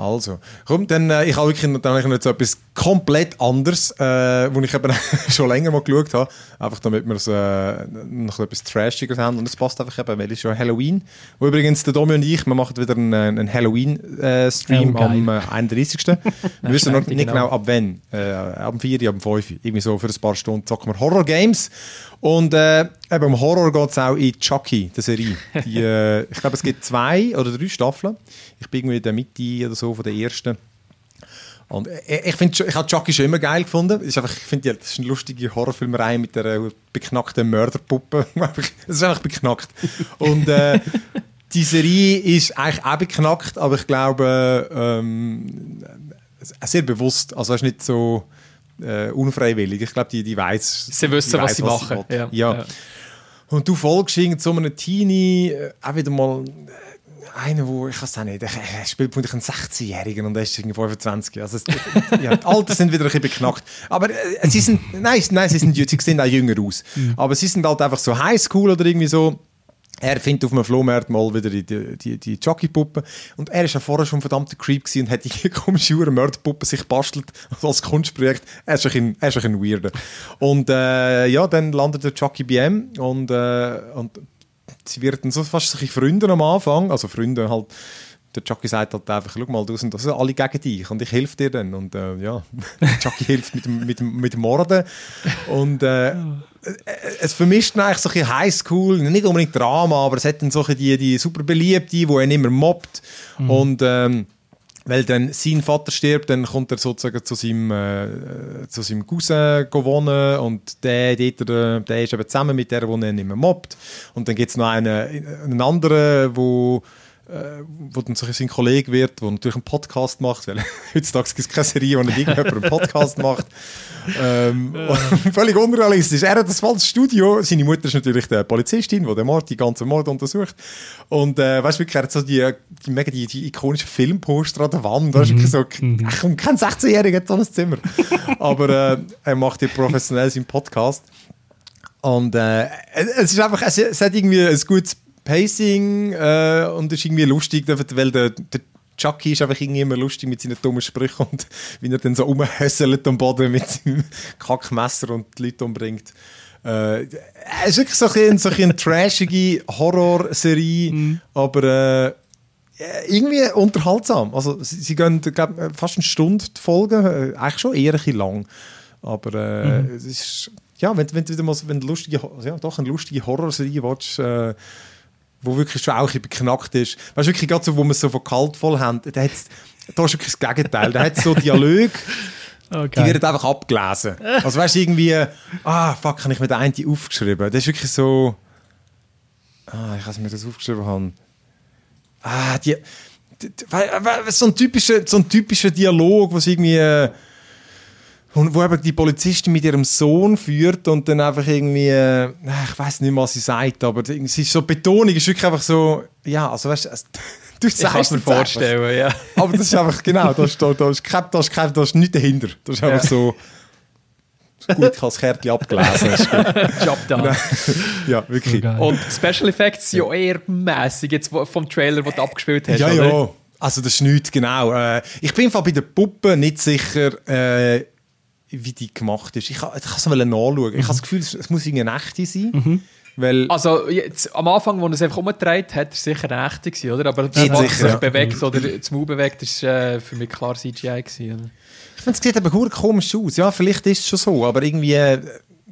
Also, komm, dann, äh, ich habe wirklich dann habe ich so etwas komplett anderes, äh, wo ich eben (laughs) schon länger mal geschaut habe, einfach damit wir so, äh, noch etwas Trashiges haben und es passt einfach eben, weil es ja Halloween, wo übrigens der Domi und ich, wir machen wieder einen, einen Halloween-Stream Oh, geil. am äh, 31. (laughs) wir wissen noch nicht genau. genau ab wann, äh, ab 4, ab 5, irgendwie so für ein paar Stunden zocken wir Horror-Games und äh, eben um Horror geht es auch in Chucky, der Serie. Die, äh, ich glaube, es gibt zwei oder drei Staffeln. Ich bin irgendwie in der Mitte oder so von der ersten. Und äh, ich, find, ich habe Chucky schon immer geil gefunden. Ist einfach, ich finde, das ist eine lustige Horrorfilmerei mit der beknackten Mörderpuppe. (laughs) Es ist einfach beknackt. Und äh, die Serie ist eigentlich auch beknackt, aber ich glaube, ähm, sehr bewusst. Also, es ist nicht so äh, unfreiwillig. Ich glaube, die, die weiß. Sie wissen, die was sie machen. will. Ja. ja. Und du folgst irgend so einem Teenie, äh, auch wieder mal äh, einer, wo, ich weiß auch nicht, er spielt von einen 16-Jährigen und er ist irgendwie 25. Also, es, ja, die (laughs) Alter sind wieder ein bisschen beknackt. Aber äh, sie sind, nein, nein, sie sind, sie sehen auch jünger aus. Mhm. Aber sie sind halt einfach so Highschool oder irgendwie so er findet auf einem Flohmarkt mal wieder die, die, die, Jockey-Puppe. Und er war ja vorher schon verdammt Creep gewesen und hat die (laughs) komische Mörderpuppe sich bastelt als Kunstprojekt. Er ist ein, er ist ein Weirder. Und äh, ja, dann landet der Jockey bei ihm und, äh, und sie werden so fast sich Freunde am Anfang. Also Freunde halt der Jockey sagt halt einfach, schau mal, du sind das alle gegen dich und ich helfe dir dann. Und äh, ja, (laughs) Jockey hilft mit dem, mit, mit Morden. Und äh, es vermischt eigentlich so ein Highschool, nicht unbedingt Drama, aber es hat dann so die, die super Beliebte, die einen immer mobbt. Mhm. Und ähm, weil dann sein Vater stirbt, dann kommt er sozusagen zu seinem, äh, zu seinem Cousin wohnen und der, der, der ist eben zusammen mit der, der ihn nicht mehr mobbt. Und dann gibt es noch einen, einen anderen, der äh, wo dann sein Kollege wird, der natürlich einen Podcast macht, weil (laughs) heutzutage gibt es keine Serie, wo nicht irgendjemand einen Podcast macht. Ähm, (laughs) völlig unrealistisch. Er hat das falsche Studio. Seine Mutter ist natürlich die Polizistin, die den Mord, die ganze Mord untersucht. Und äh, weißt du, er hat so die, die, mega die, die ikonischen Filmposter an der Wand. Da ist mhm. so, mhm. ach, kein 16-Jähriger hat so ein Zimmer. (laughs) Aber äh, er macht hier professionell seinen Podcast. Und äh, es ist einfach, es, es hat irgendwie ein gutes Pacing äh, und ist irgendwie lustig, weil der, der Chucky ist einfach irgendwie immer lustig mit seinen dummen Sprüchen und (laughs) wie er dann so rumhässelt am Boden mit seinem (laughs) Kackmesser und die Leute umbringt. Äh, es ist wirklich so ein, so ein eine trashige Horrorserie, mhm. aber äh, irgendwie unterhaltsam. Also sie, sie gehen glaub, fast eine Stunde die Folge, äh, eigentlich schon eher ein bisschen lang. Aber äh, mhm. es ist, ja, wenn, wenn du wieder mal wenn lustige, ja, doch eine lustige Horrorserie willst, äh, wo wirklich schon auch beknackt ist. Weißt du, wirklich gerade so, wo wir so von kaltvoll haben, da, hat's, da ist wirklich das Gegenteil. Da hat so Dialog, (laughs) okay. die werden einfach abgelesen. Also weißt du, irgendwie, ah, fuck, habe ich mir den einen aufgeschrieben. Das ist wirklich so, ah, ich weiß nicht, mir das aufgeschrieben habe. Ah, die, die, die so ein typischer, so ein typischer Dialog, was irgendwie, äh, und wo eben die Polizistin mit ihrem Sohn führt und dann einfach irgendwie, äh, ich weiß nicht, was sie sagt, aber es ist so Betonung, ist wirklich einfach so, ja, also weißt du, (laughs) du es mir vorstellen, einfach. ja. Aber das ist einfach, genau, da ist, da, da ist, kein, da ist, kein, da ist nichts dahinter. Das ist einfach ja. so, gut, ich habe das Kärtchen abgelesen. (laughs) Job done. ja, wirklich. Oh, und Special Effects ja eher mäßig jetzt vom Trailer, den du abgespielt hast. Ja, oder? ja. Also das ist nichts, genau. Äh, ich bin bei der Puppe nicht sicher, äh, wie die gemacht ist. Ich kann es mal nachschauen. Mhm. Ich habe das Gefühl, es, muss eine echte sein. Mhm. Weil also jetzt, am Anfang, als er es einfach umgedreht hat, war es sicher eine echte, gewesen, oder? Aber das was sich ja. bewegt oder das Maul bewegt, ist äh, für mich klar CGI. Gewesen, oder? Ich finde, es sieht aber komisch aus. Ja, vielleicht ist es schon so, aber irgendwie... Äh,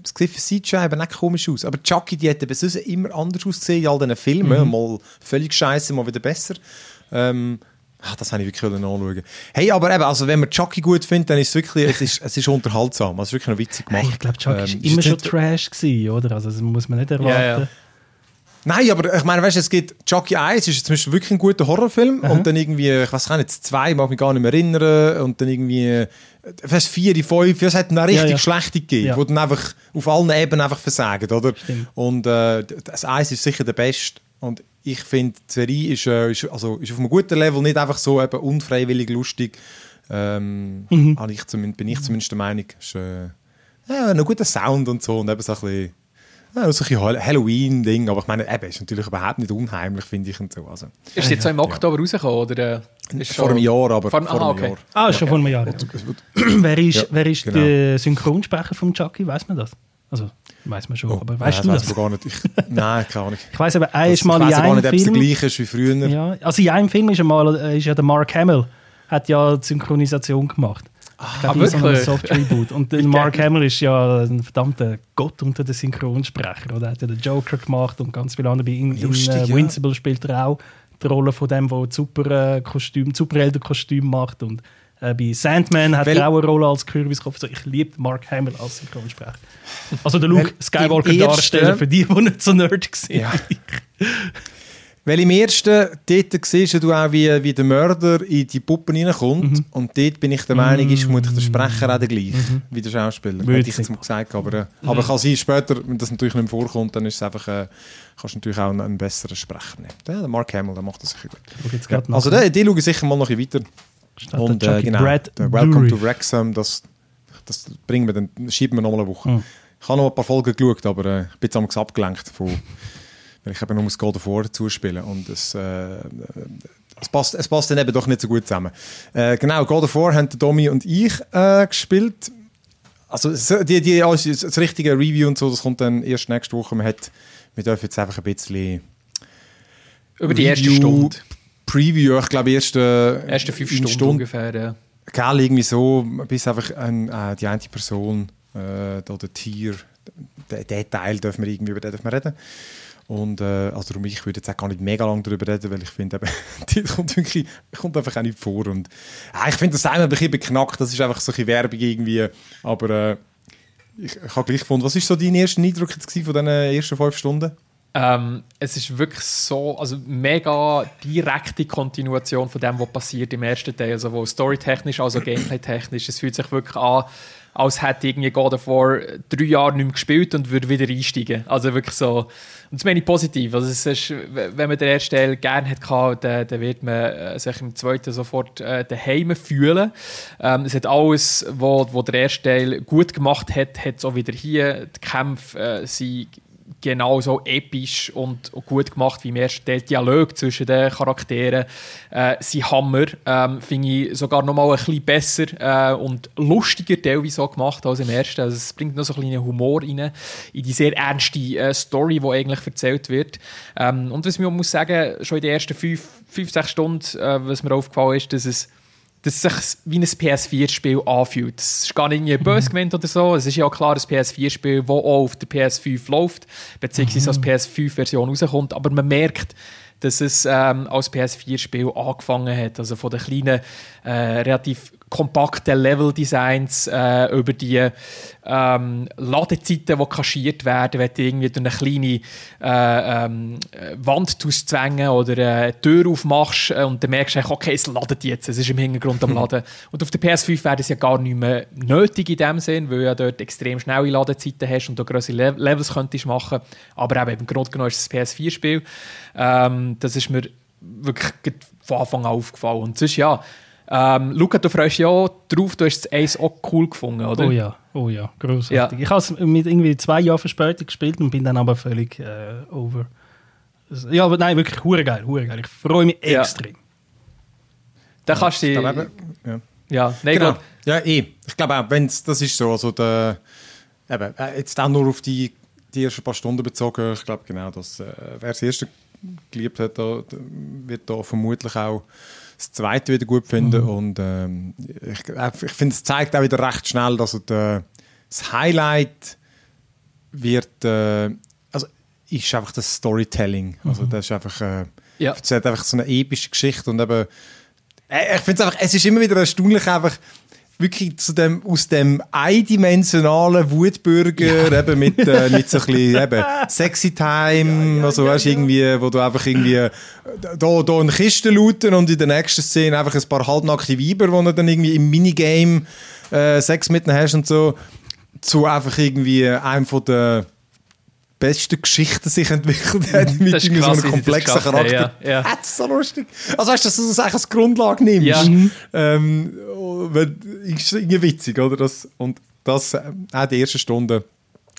es sieht für CGI eben nicht komisch aus. Aber Chucky, die hat eben sonst immer anders ausgesehen in all diesen Filmen. Mhm. Mal völlig scheiße, mal wieder besser. Ähm, Ach, das habe ich wirklich anschauen. Hey, aber eben, also wenn man Chucky gut findet, dann ist es wirklich, es ist, es ist unterhaltsam. Also es ist wirklich noch witzig gemacht. Hey, ich glaube, Chucky ähm, ist immer schon Trash gewesen, oder? Also das muss man nicht erwarten. Ja, ja. Nein, aber ich meine, weißt du, es gibt Chucky 1 ist zum Beispiel wirklich ein guter Horrorfilm Aha. und dann irgendwie, ich weiß nicht, zwei mag mich gar nicht mehr erinnern und dann irgendwie, weißt vier, fünf, es hat eine richtig ja, ja. schlechte gegeben, ja. wo dann einfach auf allen Ebenen einfach versagen, oder? Stimmt. Und äh, das 1 ist sicher der beste und ich finde, die Serie ist, äh, ist, also, ist auf einem guten Level, nicht einfach so eben unfreiwillig lustig. Ähm, mhm. ich bin ich zumindest der Meinung. Ist, äh, ja, ein guter Sound und so und eben so ein bisschen, ja, so ein Halloween-Ding. Aber ich meine, eben, ist natürlich überhaupt nicht unheimlich, finde ich. Und so. also, ist jetzt so im Oktober ja. rausgekommen? Oder, äh, ist vor einem Jahr, aber vor, vor ah, okay. Jahr. Ah, schon vor einem Jahr. wer ist, ja, wer ist genau. der Synchronsprecher von Chucky? Weiß man das? Also, weiß man schon, oh, aber weißt ja, du das? Gar nicht. Ich, (laughs) nein, keine Ahnung. Ich weiß aber, er ist mal in einem nicht, Film... Ich weiß gleich ist wie früher. Ja, also in einem Film ist, mal, äh, ist ja der Mark Hamill, hat ja Synchronisation gemacht. ich glaube, ah, wirklich? So Soft Reboot. Und (laughs) Mark Hamill ist ja ein verdammter Gott unter den Synchronsprechern. Oder? Er hat ja den Joker gemacht und ganz viele andere. In, Lustig, in Invincible ja. spielt er auch die Rolle von dem, der super Kostüm, Superheldenkostüm macht und äh, bei Sandman hat er auch eine Rolle als Kürbiskopf. Also ich liebe Mark Hamill als Synchronsprecher. Also der Luke Skywalker darstellen für die, die nicht so nerd sind. Ja. Weil im ersten, dort siehst du auch, wie, wie der Mörder in die Puppen reinkommt. Mhm. Und dort bin ich der Meinung, ist vermutlich der Sprecher auch der gleiche wie der Schauspieler. Würde Hätte ich jetzt mal gesagt. Aber, äh, aber kann sein, später, wenn das natürlich nicht mehr vorkommt, dann ist es einfach, äh, kannst du natürlich auch einen, einen besseren Sprecher nehmen. Der Mark Hamill, der macht das sicher gut. Ja, also die, die schauen sicher mal noch ein bisschen weiter. Statt Und der äh, genau, Brad der Welcome Blue to Wrexham, das, das bringen wir dann, schieben wir noch mal eine Woche. Mhm. Ich habe noch ein paar Folgen geschaut, aber äh, ich bin jetzt abgelenkt von, weil ich eben noch muss God of War zuspielen und es, äh, es, passt, es passt dann eben doch nicht so gut zusammen. Äh, genau, God of War haben Domi und ich äh, gespielt. Also so- die, die, also das das richtige Review und so, das kommt dann erst nächste Woche. Man hat, wir dürfen jetzt einfach ein bisschen Über die erste Review- Stunde. Preview, ich glaube erste, Erste fünf Stunden, ungefähr, ja. Gell, irgendwie so, bis einfach ein, äh, die eine Person äh, oder Tier, der, Teil dürfen wir irgendwie über den dürfen wir reden. Und äh, also darum, ich würde jetzt auch gar nicht mega lange darüber reden, weil ich finde, (laughs) die kommt wirklich, kommt einfach auch nicht vor. Und äh, ich finde das einmal ein bisschen beknackt, das ist einfach so ein Werbung irgendwie, aber äh, ich, ich habe gleich gefunden, was ist so dein erster Eindruck jetzt von diesen ersten fünf Stunden? Ähm, es ist wirklich so, also mega direkte Kontinuation von dem, was passiert im ersten Teil, also wo storytechnisch, also gameplay-technisch, es fühlt sich wirklich an, als hätte irgendwie God of War drei Jahre nicht mehr gespielt und würde wieder einsteigen. Also wirklich so, und das meine ich positiv, also es ist, wenn man den ersten Teil gerne hat, dann, dann wird man äh, sich im zweiten sofort äh, daheim fühlen. Ähm, es hat alles, was der erste Teil gut gemacht hat, hat es auch wieder hier. Die Kämpfe äh, sind genauso episch und gut gemacht wie im ersten Teil. Dialog zwischen den Charakteren äh, sind Hammer. Ähm, Finde ich sogar noch mal ein bisschen besser äh, und lustiger teilweise auch gemacht als im ersten. Also es bringt noch so ein bisschen Humor rein in die sehr ernste äh, Story, die eigentlich erzählt wird. Ähm, und was ich muss sagen, schon in den ersten fünf, fünf sechs Stunden, äh, was mir aufgefallen ist, dass es dass es sich wie ein PS4-Spiel anfühlt. Es ist gar nicht irgendwie böse gemeint oder so. Es ist ja auch klar ein PS4-Spiel, das auch auf der PS5 läuft, beziehungsweise als PS5-Version rauskommt. Aber man merkt, dass es ähm, als PS4-Spiel angefangen hat. Also von den kleinen, äh, relativ kompakten Level-Designs äh, über die ähm, Ladezeiten, die kaschiert werden, wenn du irgendwie durch eine kleine äh, ähm, äh, Wand zwängen oder eine Tür aufmachst äh, und dann merkst du, okay, es ladet jetzt, es ist im Hintergrund am (laughs) Laden. Und auf der PS5 wäre das ja gar nicht mehr nötig in dem Sinn, weil du ja dort extrem schnelle Ladezeiten hast und du größere Le Levels könntest machen. Aber eben, im Grunde genommen ist es ein PS4-Spiel. Ähm, das ist mir wirklich von Anfang an aufgefallen. Und sonst, ja, ähm, Luca, du freust dich ja drauf, du hast das Eis auch cool gefunden, oder? Oh ja, oh ja, großartig. Ja. Ich habe es mit irgendwie zwei Jahren Verspätung gespielt und bin dann aber völlig äh, over. Ja, aber nein, wirklich hure geil, hure geil. Ich freue mich Ja. extrem. Da kannst du ja. Ja, nein, genau. Ja, eh. Ich glaube auch, wenn's, das ist so, also der, eben, äh, jetzt auch nur auf die, die ersten paar Stunden bezogen, ich glaube genau, dass äh, wer das erste geliebt hat, da wird da vermutlich auch das zweite wieder gut finden und ähm, ich, äh, ich finde, es zeigt auch wieder recht schnell, dass also das Highlight wird, äh, also ist einfach das Storytelling, also das ist einfach, äh, Ja. erzählt einfach so eine epische Geschichte und eben äh, Ich finde es einfach, es ist immer wieder erstaunlich, einfach wirklich zu dem, aus dem eindimensionalen Wutbürger, eben mit, äh, mit so ein bisschen, (laughs) eben, Sexy Time, also weißt irgendwie, wo du einfach irgendwie, äh, da, da eine Kiste looten und in der nächsten Szene einfach ein paar halbnackte Weiber, wo du dann irgendwie im Minigame äh, Sex mit hast und so, zu einfach irgendwie einem von der besten Geschichten sich entwickelt (laughs) hat, mit Das ist irgendwie so einem komplexen Charakter. ja, ja. Ah, das ist so lustig. Also weißt du, dass du das eigentlich als Grundlage nimmst. Ja. Ähm, oh, wenn- ist irgendwie witzig, oder? Das, und das, äh, auch die erste Stunde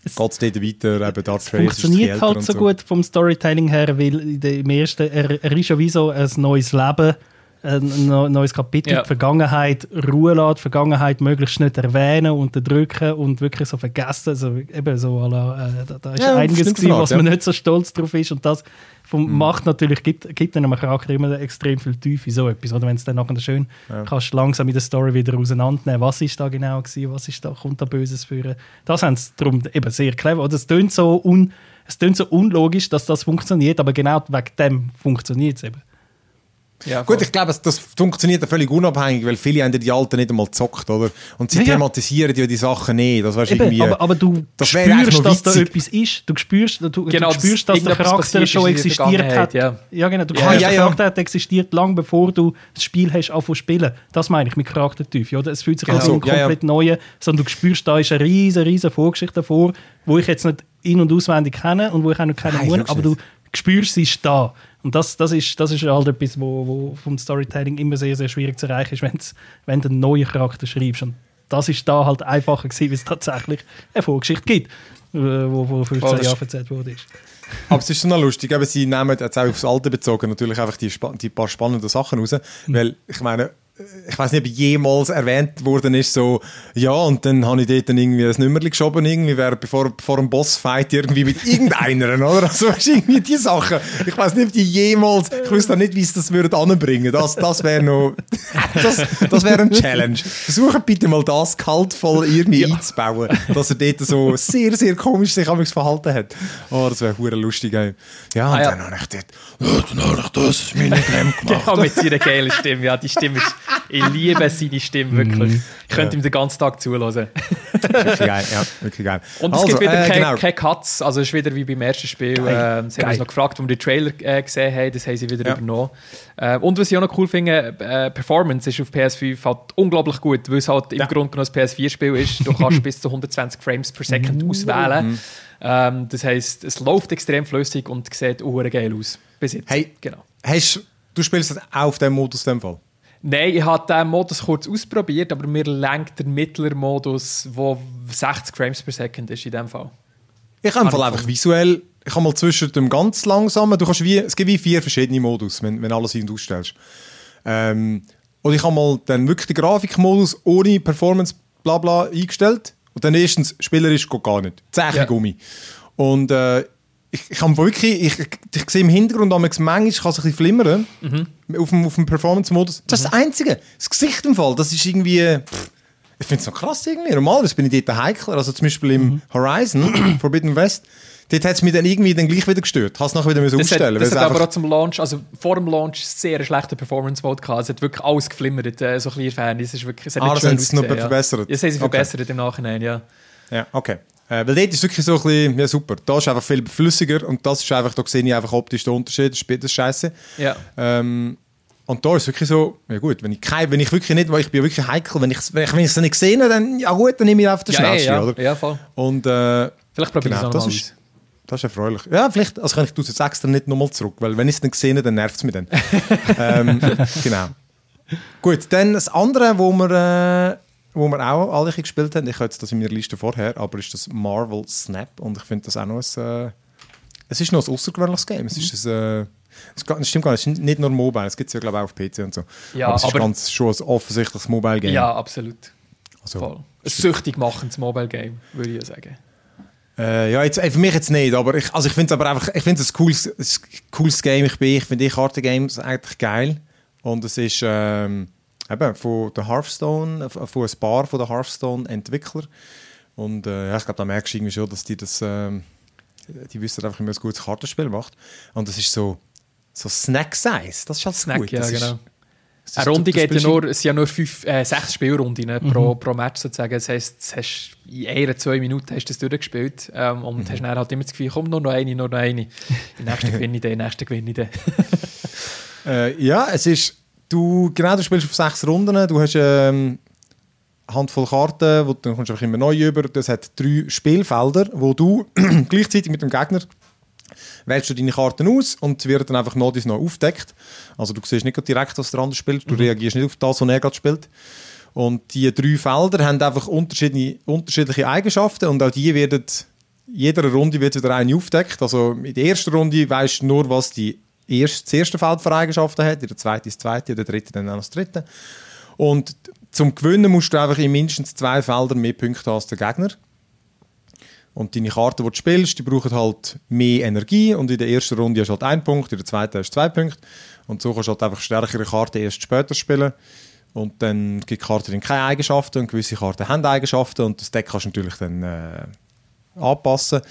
geht es dort weiter, eben Darth Vader funktioniert halt und so gut vom Storytelling her, weil im ersten, er, er ist ja wie so ein neues Leben, ein neu- neues Kapitel, Ja. die Vergangenheit Ruhe lässt, die Vergangenheit möglichst nicht erwähnen, unterdrücken und wirklich so vergessen, also eben so, la, äh, da, da ist Ja, einiges gewesen, was ja. man nicht so stolz drauf ist und das vom Mhm. macht natürlich, gibt, gibt einem Charakter immer extrem viel Tiefe, so etwas, oder wenn es dann nachher schön kannst du langsam mit der Story wieder auseinandernehmen, was ist da genau gewesen, was ist da, kommt da Böses für, das haben sie darum eben sehr clever, oder es tönt so un, es tönt so unlogisch, dass das funktioniert, aber genau wegen dem funktioniert es eben. Ja, Gut, ich glaube, das funktioniert ja völlig unabhängig, weil viele haben ja die Alten nicht einmal gezockt, oder? Und sie Ja, ja. thematisieren ja die Sachen nicht. Das weißt, Eben, irgendwie, aber, aber du das spürst, dass da etwas ist. Du spürst, du, Genau, du spürst dass der Charakter schon existiert hat. ja. genau. Du Ja, spürst, ja, der ja. Charakter hat existiert lang bevor du das Spiel hast angefangen zu spielen. Das meine ich mit Charaktertiefe. Oder? Es fühlt sich Genau. an wie ein Ja, ja. komplett neue, sondern du spürst, da ist eine riesige, riesige Vorgeschichte davor, wo ich jetzt nicht in- und auswendig kenne und wo ich auch noch kennen muss, aber du spürst, sie ist da. Und das, das, ist, das ist halt etwas, wo, wo vom Storytelling immer sehr, sehr schwierig zu erreichen ist, wenn's, wenn du einen neuen Charakter schreibst. Und das ist da halt einfacher gewesen, weil es tatsächlich eine Vorgeschichte gibt, äh, wo vor 15 Oh, das- Jahren erzählt wurde. Aber es ist schon noch lustig, eben, sie nehmen jetzt auch aufs Alte bezogen natürlich einfach die, die paar spannenden Sachen raus, weil ich meine, ich weiß nicht, ob jemals erwähnt worden ist, so, ja, und dann habe ich dort dann irgendwie ein Nummerli geschoben, irgendwie, während, bevor, bevor einem Bossfight irgendwie mit irgendeiner, oder? Also, irgendwie die Sachen. Ich weiß nicht, ob die jemals, ich wüsste auch nicht, wie sie das würden anbringen. Das, das wäre noch, (laughs) das, das wäre ein Challenge. Versucht bitte mal das kaltvoll irgendwie einzubauen, dass er dort so sehr, sehr komisch sich amigs verhalten hat. Oh, das wäre hure lustig, ey. Ja, und Ah, ja. dann habe ich dort, (laughs) ja, dann habe ich das mit dem gemacht. Genau, mit seiner geilen Stimme. Ja, die Stimme ist, ich liebe seine Stimme, wirklich. Mhm. Ich könnte ihm den ganzen Tag zuhören. Wirklich geil, ja, wirklich geil. Und es Also, gibt wieder äh, keine, genau. keine Cuts, also es ist wieder wie beim ersten Spiel. Geil. Ähm, sie haben Geil. uns noch gefragt, wo wir den Trailer äh, gesehen haben, das haben sie wieder Ja. übernommen. Äh, und was ich auch noch cool finde, äh, Performance ist auf PS5 halt unglaublich gut, weil es halt im Ja. Grunde genommen ein PS4-Spiel ist. Du kannst (laughs) bis zu 120 Frames per Second Mhm. auswählen. Ähm, das heisst, es läuft extrem flüssig und sieht auch geil aus. Bis jetzt. Hey. Genau. Hast, du spielst das auch auf dem Modus in dem Fall? Nein, ich habe den Modus kurz ausprobiert, aber mir lenkt der Mittler-Modus, der 60 Frames per Second ist in dem Fall. Ich habe einfach visuell, ich habe mal zwischen dem ganz langsamen, du kannst wie, es gibt wie vier verschiedene Modus, wenn, wenn alles hin und ausstellst. Ähm, und ich habe mal dann wirklich den Grafikmodus ohne Performance bla bla eingestellt. Und dann erstens, spielerisch geht gar nicht. Zäche Ja. Gummi. Und äh, ich, ich habe wirklich, ich, ich, sehe im Hintergrund manchmal, kann es ein bisschen flimmern auf dem, auf dem Performance-Modus. Das ist das Einzige. Das Gesicht im Fall, das ist irgendwie... Pff, ich finde es noch krass irgendwie. Normalerweise bin ich dort ein Heikler. Also zum Beispiel im Horizon, (clears throat) Forbidden West, dort hat es mich dann irgendwie dann gleich wieder gestört. Hast es nachher wieder müssen Das hat, ausstellen das hat aber auch zum Launch, also vor dem Launch sehr einen schlechten Performance-Mode gehabt. Es hat wirklich alles geflimmert, äh, so ein bisschen Fern. Es ist wirklich, es hat Ah, das haben sie noch verbessert. Ja. Das haben sie Okay. verbessert im Nachhinein, ja. Ja, okay. Äh, weil dort ist es wirklich so ein bisschen, ja super, da ist einfach viel flüssiger und das ist einfach, da sehe ich einfach optisch den Unterschied, das ist das scheiße. ja. Ähm, und da ist es wirklich so, ja gut, wenn ich, kein, wenn ich wirklich nicht, weil ich bin wirklich heikel, wenn ich es wenn ich, wenn ich es nicht habe, dann, ja gut, dann nehme ich einfach den Ja, schnellsten, ja, oder? ja, voll. Und äh, Vielleicht probiere ich Genau, es auch das ist-. Das ist erfreulich. Ja, vielleicht, also kann ich jetzt extra nicht nochmal zurück, weil wenn ich es nicht habe, dann nervt es mich dann. (laughs) ähm, genau. Gut, dann das andere, wo wir, äh, wo wir auch alle gespielt haben, ich habe jetzt das in meiner Liste vorher, aber ist das Marvel Snap und ich finde das auch noch ein, äh, es ist noch ein außergewöhnliches Game. Es ist ein, äh, es stimmt gar nicht, es ist nicht nur Mobile, es gibt es ja glaube ich auch auf PC und so. Ja, aber es ist aber- ganz schon ein offensichtliches Mobile Game. Ja, absolut. also, Voll. Ein süchtig machendes Mobile-Game, würde ich ja sagen. Äh, ja, jetzt, äh, für mich jetzt nicht, aber ich, also ich finde es aber einfach, ich finde es ein cooles, ein cooles Game. Ich, bin, ich finde die Kartengames eigentlich geil. Und es ist ähm, eben von der Hearthstone, äh, von ein paar von der Hearthstone-Entwickler. Und äh, ja, ich glaube, da merkst du irgendwie schon, dass die das, ähm, die wissen einfach, wie man ein gutes Kartenspiel macht. Und es ist so, so Snack-Size. Das ist halt Snack, gut. ja, das genau. das ist- Eine Runde geht ja nur, es sind ja nur fünf, äh, sechs Spielrunden pro, pro Match sozusagen. Das heisst, das hast, in einer, zwei Minuten hast du das durchgespielt ähm, und hast dann halt immer das Gefühl, komm, nur noch eine, nur noch eine. Die nächste (laughs) gewinne ich, die nächste gewinne ich. Äh, ja, es ist, du, genau, du spielst auf sechs Runden, du hast ähm, eine Handvoll Karten, wo, dann kommst du einfach immer neu über. Das hat drei Spielfelder, wo du (clears throat) gleichzeitig mit dem Gegner wählst du deine Karten aus und wird dann einfach noch dies noch aufdeckt. Also du siehst nicht direkt, was der andere spielt, du reagierst nicht auf das, was er gerade spielt. Und die drei Felder haben einfach unterschiedliche, unterschiedliche Eigenschaften und auch die werden, jeder Runde wird wieder eine aufdeckt. Also in der ersten Runde weißt du nur, was die erste, das erste Feld für Eigenschaften hat, in der zweiten das zweite, in der dritten dann auch das dritte. Und zum Gewinnen musst du einfach in mindestens zwei Feldern mehr Punkte als der Gegner. Und deine Karten, die du spielst, die brauchen halt mehr Energie. Und in der ersten Runde hast du halt einen Punkt, in der zweiten hast du zwei Punkte. Und so kannst du halt einfach stärkere Karten erst später spielen. Und dann gibt die Karte dann keine Eigenschaften und gewisse Karten haben Eigenschaften und das Deck kannst du natürlich dann äh, anpassen.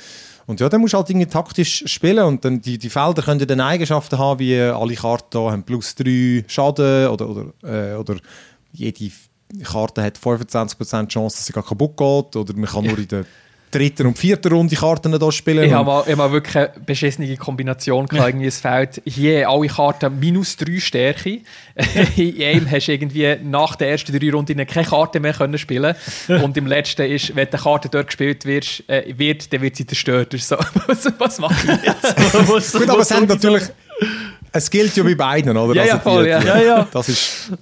Und ja, dann musst du halt irgendwie taktisch spielen und dann die, die Felder können dann Eigenschaften haben, wie alle Karten haben plus 3 Schaden oder, oder, äh, oder jede Karte hat 25% Chance, dass sie gar kaputt geht oder man kann nur in der dritten und vierten Runde Karten hier spielen. Ich habe mal, ich hab mal wirklich eine beschissene Kombination gehabt. Irgendwie es fehlt hier alle Karten minus 3 Stärke. (laughs) in einem hast du irgendwie nach den ersten drei Runden keine Karte mehr können spielen Und im letzten ist, wenn die Karte dort gespielt wird, äh, wird dann wird sie zerstört. So, (laughs) was, was mache ich jetzt? (laughs) was, Gut, aber es haben natürlich... Es gilt ja bei beiden, oder? Ja, also ja, voll, die, ja. Ja, ja. Das ist...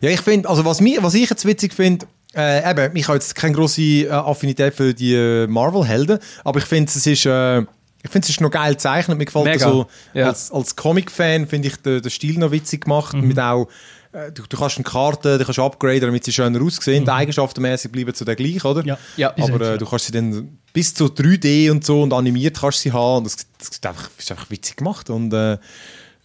Ja, ich finde, also was, mir, was ich jetzt witzig finde, äh, eben, ich habe jetzt keine große äh, Affinität für die äh, Marvel-Helden, aber ich finde, es ist... Äh, ich finde, es ist noch geil gezeichnet. Mir gefällt Mega. so, Ja. als, als Comic-Fan finde ich den, den Stil noch witzig gemacht. Mit auch, äh, du, du kannst eine Karte, die kannst upgraden, damit sie schöner aussehen. Die Eigenschaftenmäßig bleiben zu der gleich, oder? Ja. Ja. Aber äh, du kannst sie dann bis zu 3D und so und animiert kannst sie haben. Und das, das ist, einfach, ist einfach witzig gemacht. Und äh,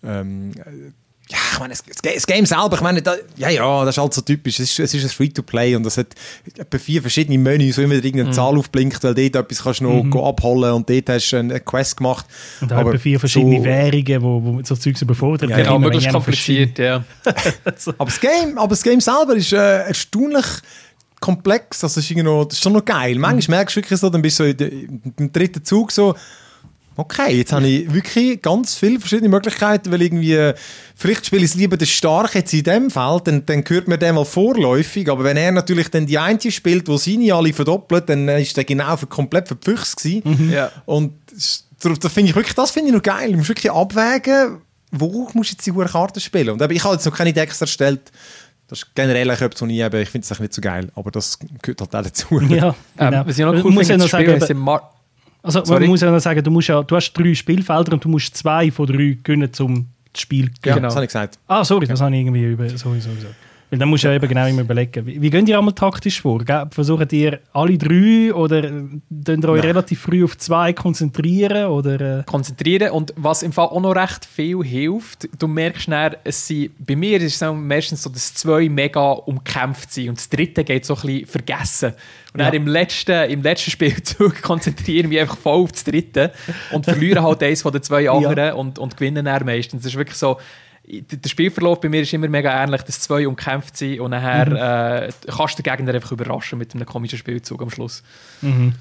ähm, äh, ja, ich meine, das, das Game selber, ich meine, da, ja, ja, das ist halt so typisch. Es ist, es ist ein Free-to-Play und das hat etwa vier verschiedene Menüs, wo immer wieder irgendeine Zahl aufblinkt, weil dort etwas kannst du noch go abholen und dort hast du eine Quest gemacht. Und auch etwa vier verschiedene Währungen, wo, wo so Zeugs überfordert. Ja, werden, Genau, immer, möglichst kompliziert, ja. (laughs) Aber das Game, aber das Game selber ist äh, erstaunlich komplex. Also ist irgendwie noch, das ist schon noch geil. Manchmal merkst du wirklich so, dann bist du so im dritten Zug so, okay, jetzt habe ich wirklich ganz viele verschiedene Möglichkeiten, weil irgendwie, äh, vielleicht spiele ich es lieber den Stark jetzt in dem Feld, dann, dann gehört mir der mal vorläufig, aber wenn er natürlich dann die eine spielt, wo seine alle verdoppelt, dann ist der genau für komplett für die Füchse gewesen. ja. Und das, das finde ich wirklich, das finde ich noch geil. Du musst wirklich abwägen, wo musst du jetzt die hohe Karte spielen. Und ich habe jetzt noch keine Decks erstellt. Das ist generell etwas, was ich finde es nicht so geil, aber das gehört halt auch dazu. Ja, Ähm, genau. was ich noch Man cool finde, ja noch das Spiel heisst Mar Also Sorry. man muss ja noch sagen, du, musst ja, du hast drei Spielfelder und du musst zwei von drei gönnen, um das Spiel zu Ja, gewinnen. das habe ich gesagt. Ah, sorry, das habe ich irgendwie über... Sorry, sorry, sorry. Weil dann musst du ja eben genau immer überlegen, wie, wie gehen ihr einmal taktisch vor? Gell? Versuchen ihr alle drei oder tun ihr euch Nein. relativ früh auf zwei konzentrieren? Oder, äh, konzentrieren. Und was im Fall auch noch recht viel hilft, du merkst dann, es sind, bei mir ist es meistens so, dass zwei mega umkämpft sind und das dritte geht so ein bisschen vergessen. Und Ja. dann im letzten, im letzten Spielzug (laughs) konzentrieren wir einfach voll auf das dritte und verlieren halt eins von den zwei anderen und, und gewinnen dann meistens. Das ist wirklich so, der Spielverlauf bei mir ist immer mega ähnlich, dass zwei umkämpft sind und nachher äh, kannst du den Gegner einfach überraschen mit einem komischen Spielzug am Schluss. mhm.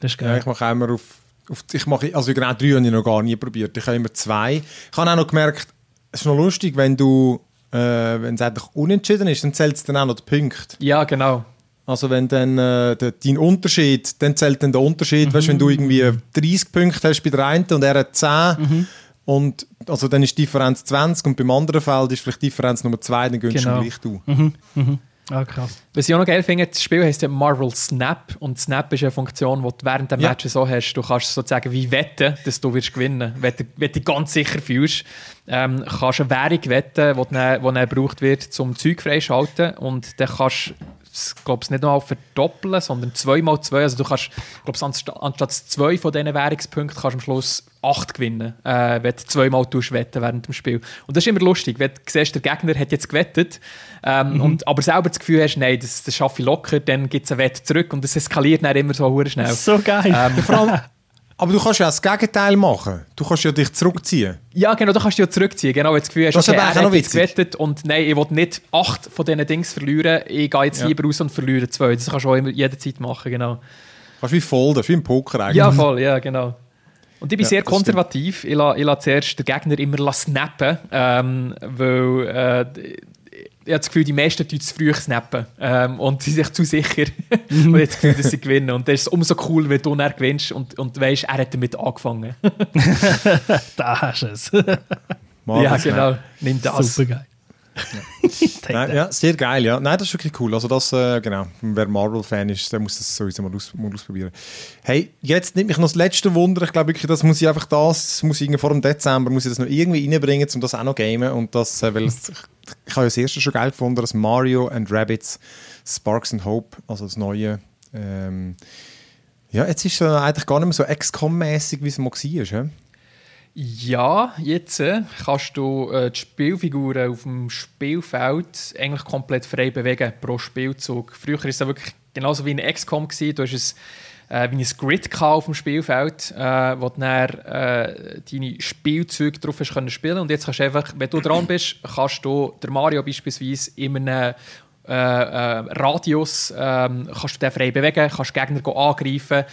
Das ist Ja, geil. ich mache immer auf, auf ich mache, also genau drei habe ich noch gar nie probiert. Ich habe immer zwei. Ich habe auch noch gemerkt, es ist noch lustig, wenn du, äh, wenn es eigentlich unentschieden ist, dann zählt es dann auch noch die Punkte. Ja, genau. Also wenn dann äh, der, dein Unterschied, dann zählt dann der Unterschied, weißt, wenn du irgendwie 30 Punkte hast bei der einen und er hat 10 und also dann ist die Differenz 20 und beim anderen Feld ist vielleicht die Differenz Nummer 2, dann gönnst Genau. du gleich du. Ah, krass. Was ich auch noch geil finde, das Spiel heisst ja Marvel Snap und Snap ist eine Funktion, die du während der Ja. Matches so hast. Du kannst sozusagen wie wetten, dass du wirst gewinnen wirst. Wenn du, wenn du dich ganz sicher fühlst, ähm, kannst du eine Währung wetten, die dann, die dann gebraucht wird, zum Zeug freischalten und dann kannst du es nicht nur verdoppeln, sondern zweimal zwei. Also du kannst, glaub's, anstatt, anstatt zwei von diesen Währungspunkten kannst du am Schluss acht gewinnen, äh, wenn du zweimal tust wetten während dem Spiel. Und das ist immer lustig, wenn du siehst, der Gegner hat jetzt gewettet, ähm, und, aber selber das Gefühl hast, nein, das, das schaffe ich locker, dann gibt es eine Wette zurück und das eskaliert dann immer so schnell. So geil. Ähm, (laughs) Vor allem, aber du kannst ja auch das Gegenteil machen. Du kannst ja dich zurückziehen. Ja, genau, da kannst du ja zurückziehen. Genau, wenn du das Gefühl hast, Das okay, er hat jetzt gewettet und nein, ich will nicht acht von diesen Dings verlieren, ich gehe jetzt Ja. lieber raus und verliere zwei. Das kannst du auch immer jederzeit machen, genau. Kannst wie voll, das ist wie im Poker eigentlich. Ja, voll, ja, genau. Und ich bin Ja, sehr konservativ. Ich lasse, ich lasse zuerst den Gegner immer snappen, ähm, weil äh, ich habe das Gefühl, die meisten tun zu früh snappen ähm, und sind sich zu sicher (laughs) und jetzt das Gefühl, dass sie gewinnen. Und das ist umso cool, wenn du dann gewinnst und, und weißt, er hat damit angefangen. (laughs) da hast du es. (laughs) Ja, genau. Nimm das. Super geil. Nein, ja, sehr geil, ja. Nein, das ist wirklich cool. Also das, äh, genau, wer Marvel-Fan ist, der muss das sowieso mal, aus, mal ausprobieren. Hey, jetzt nimmt mich noch das letzte Wunder. Ich glaube wirklich, das muss ich einfach das, muss ich irgendwie vor dem Dezember, muss ich das noch irgendwie reinbringen, um das auch noch gamen. Und das, äh, weil es, ich, habe ja das erste schon geil gefunden, das Mario and Rabbids Sparks and Hope, also das neue. Ähm, ja, jetzt ist es eigentlich gar nicht mehr so XCOM-mäßig, wie es mal war. Ja? Ja, jetzt äh, kannst du äh, die Spielfiguren auf dem Spielfeld eigentlich komplett frei bewegen pro Spielzug. Früher war es wirklich genauso wie in XCOM. Du hast ein äh, wie ein Grid auf dem Spielfeld, äh, wo du dann äh, deine Spielzeuge drauf hast können spielen. Und jetzt kannst du einfach, wenn du dran bist, kannst du der Mario beispielsweise in einem äh, äh, Radius ähm, kannst du den frei bewegen, kannst Gegner angreifen,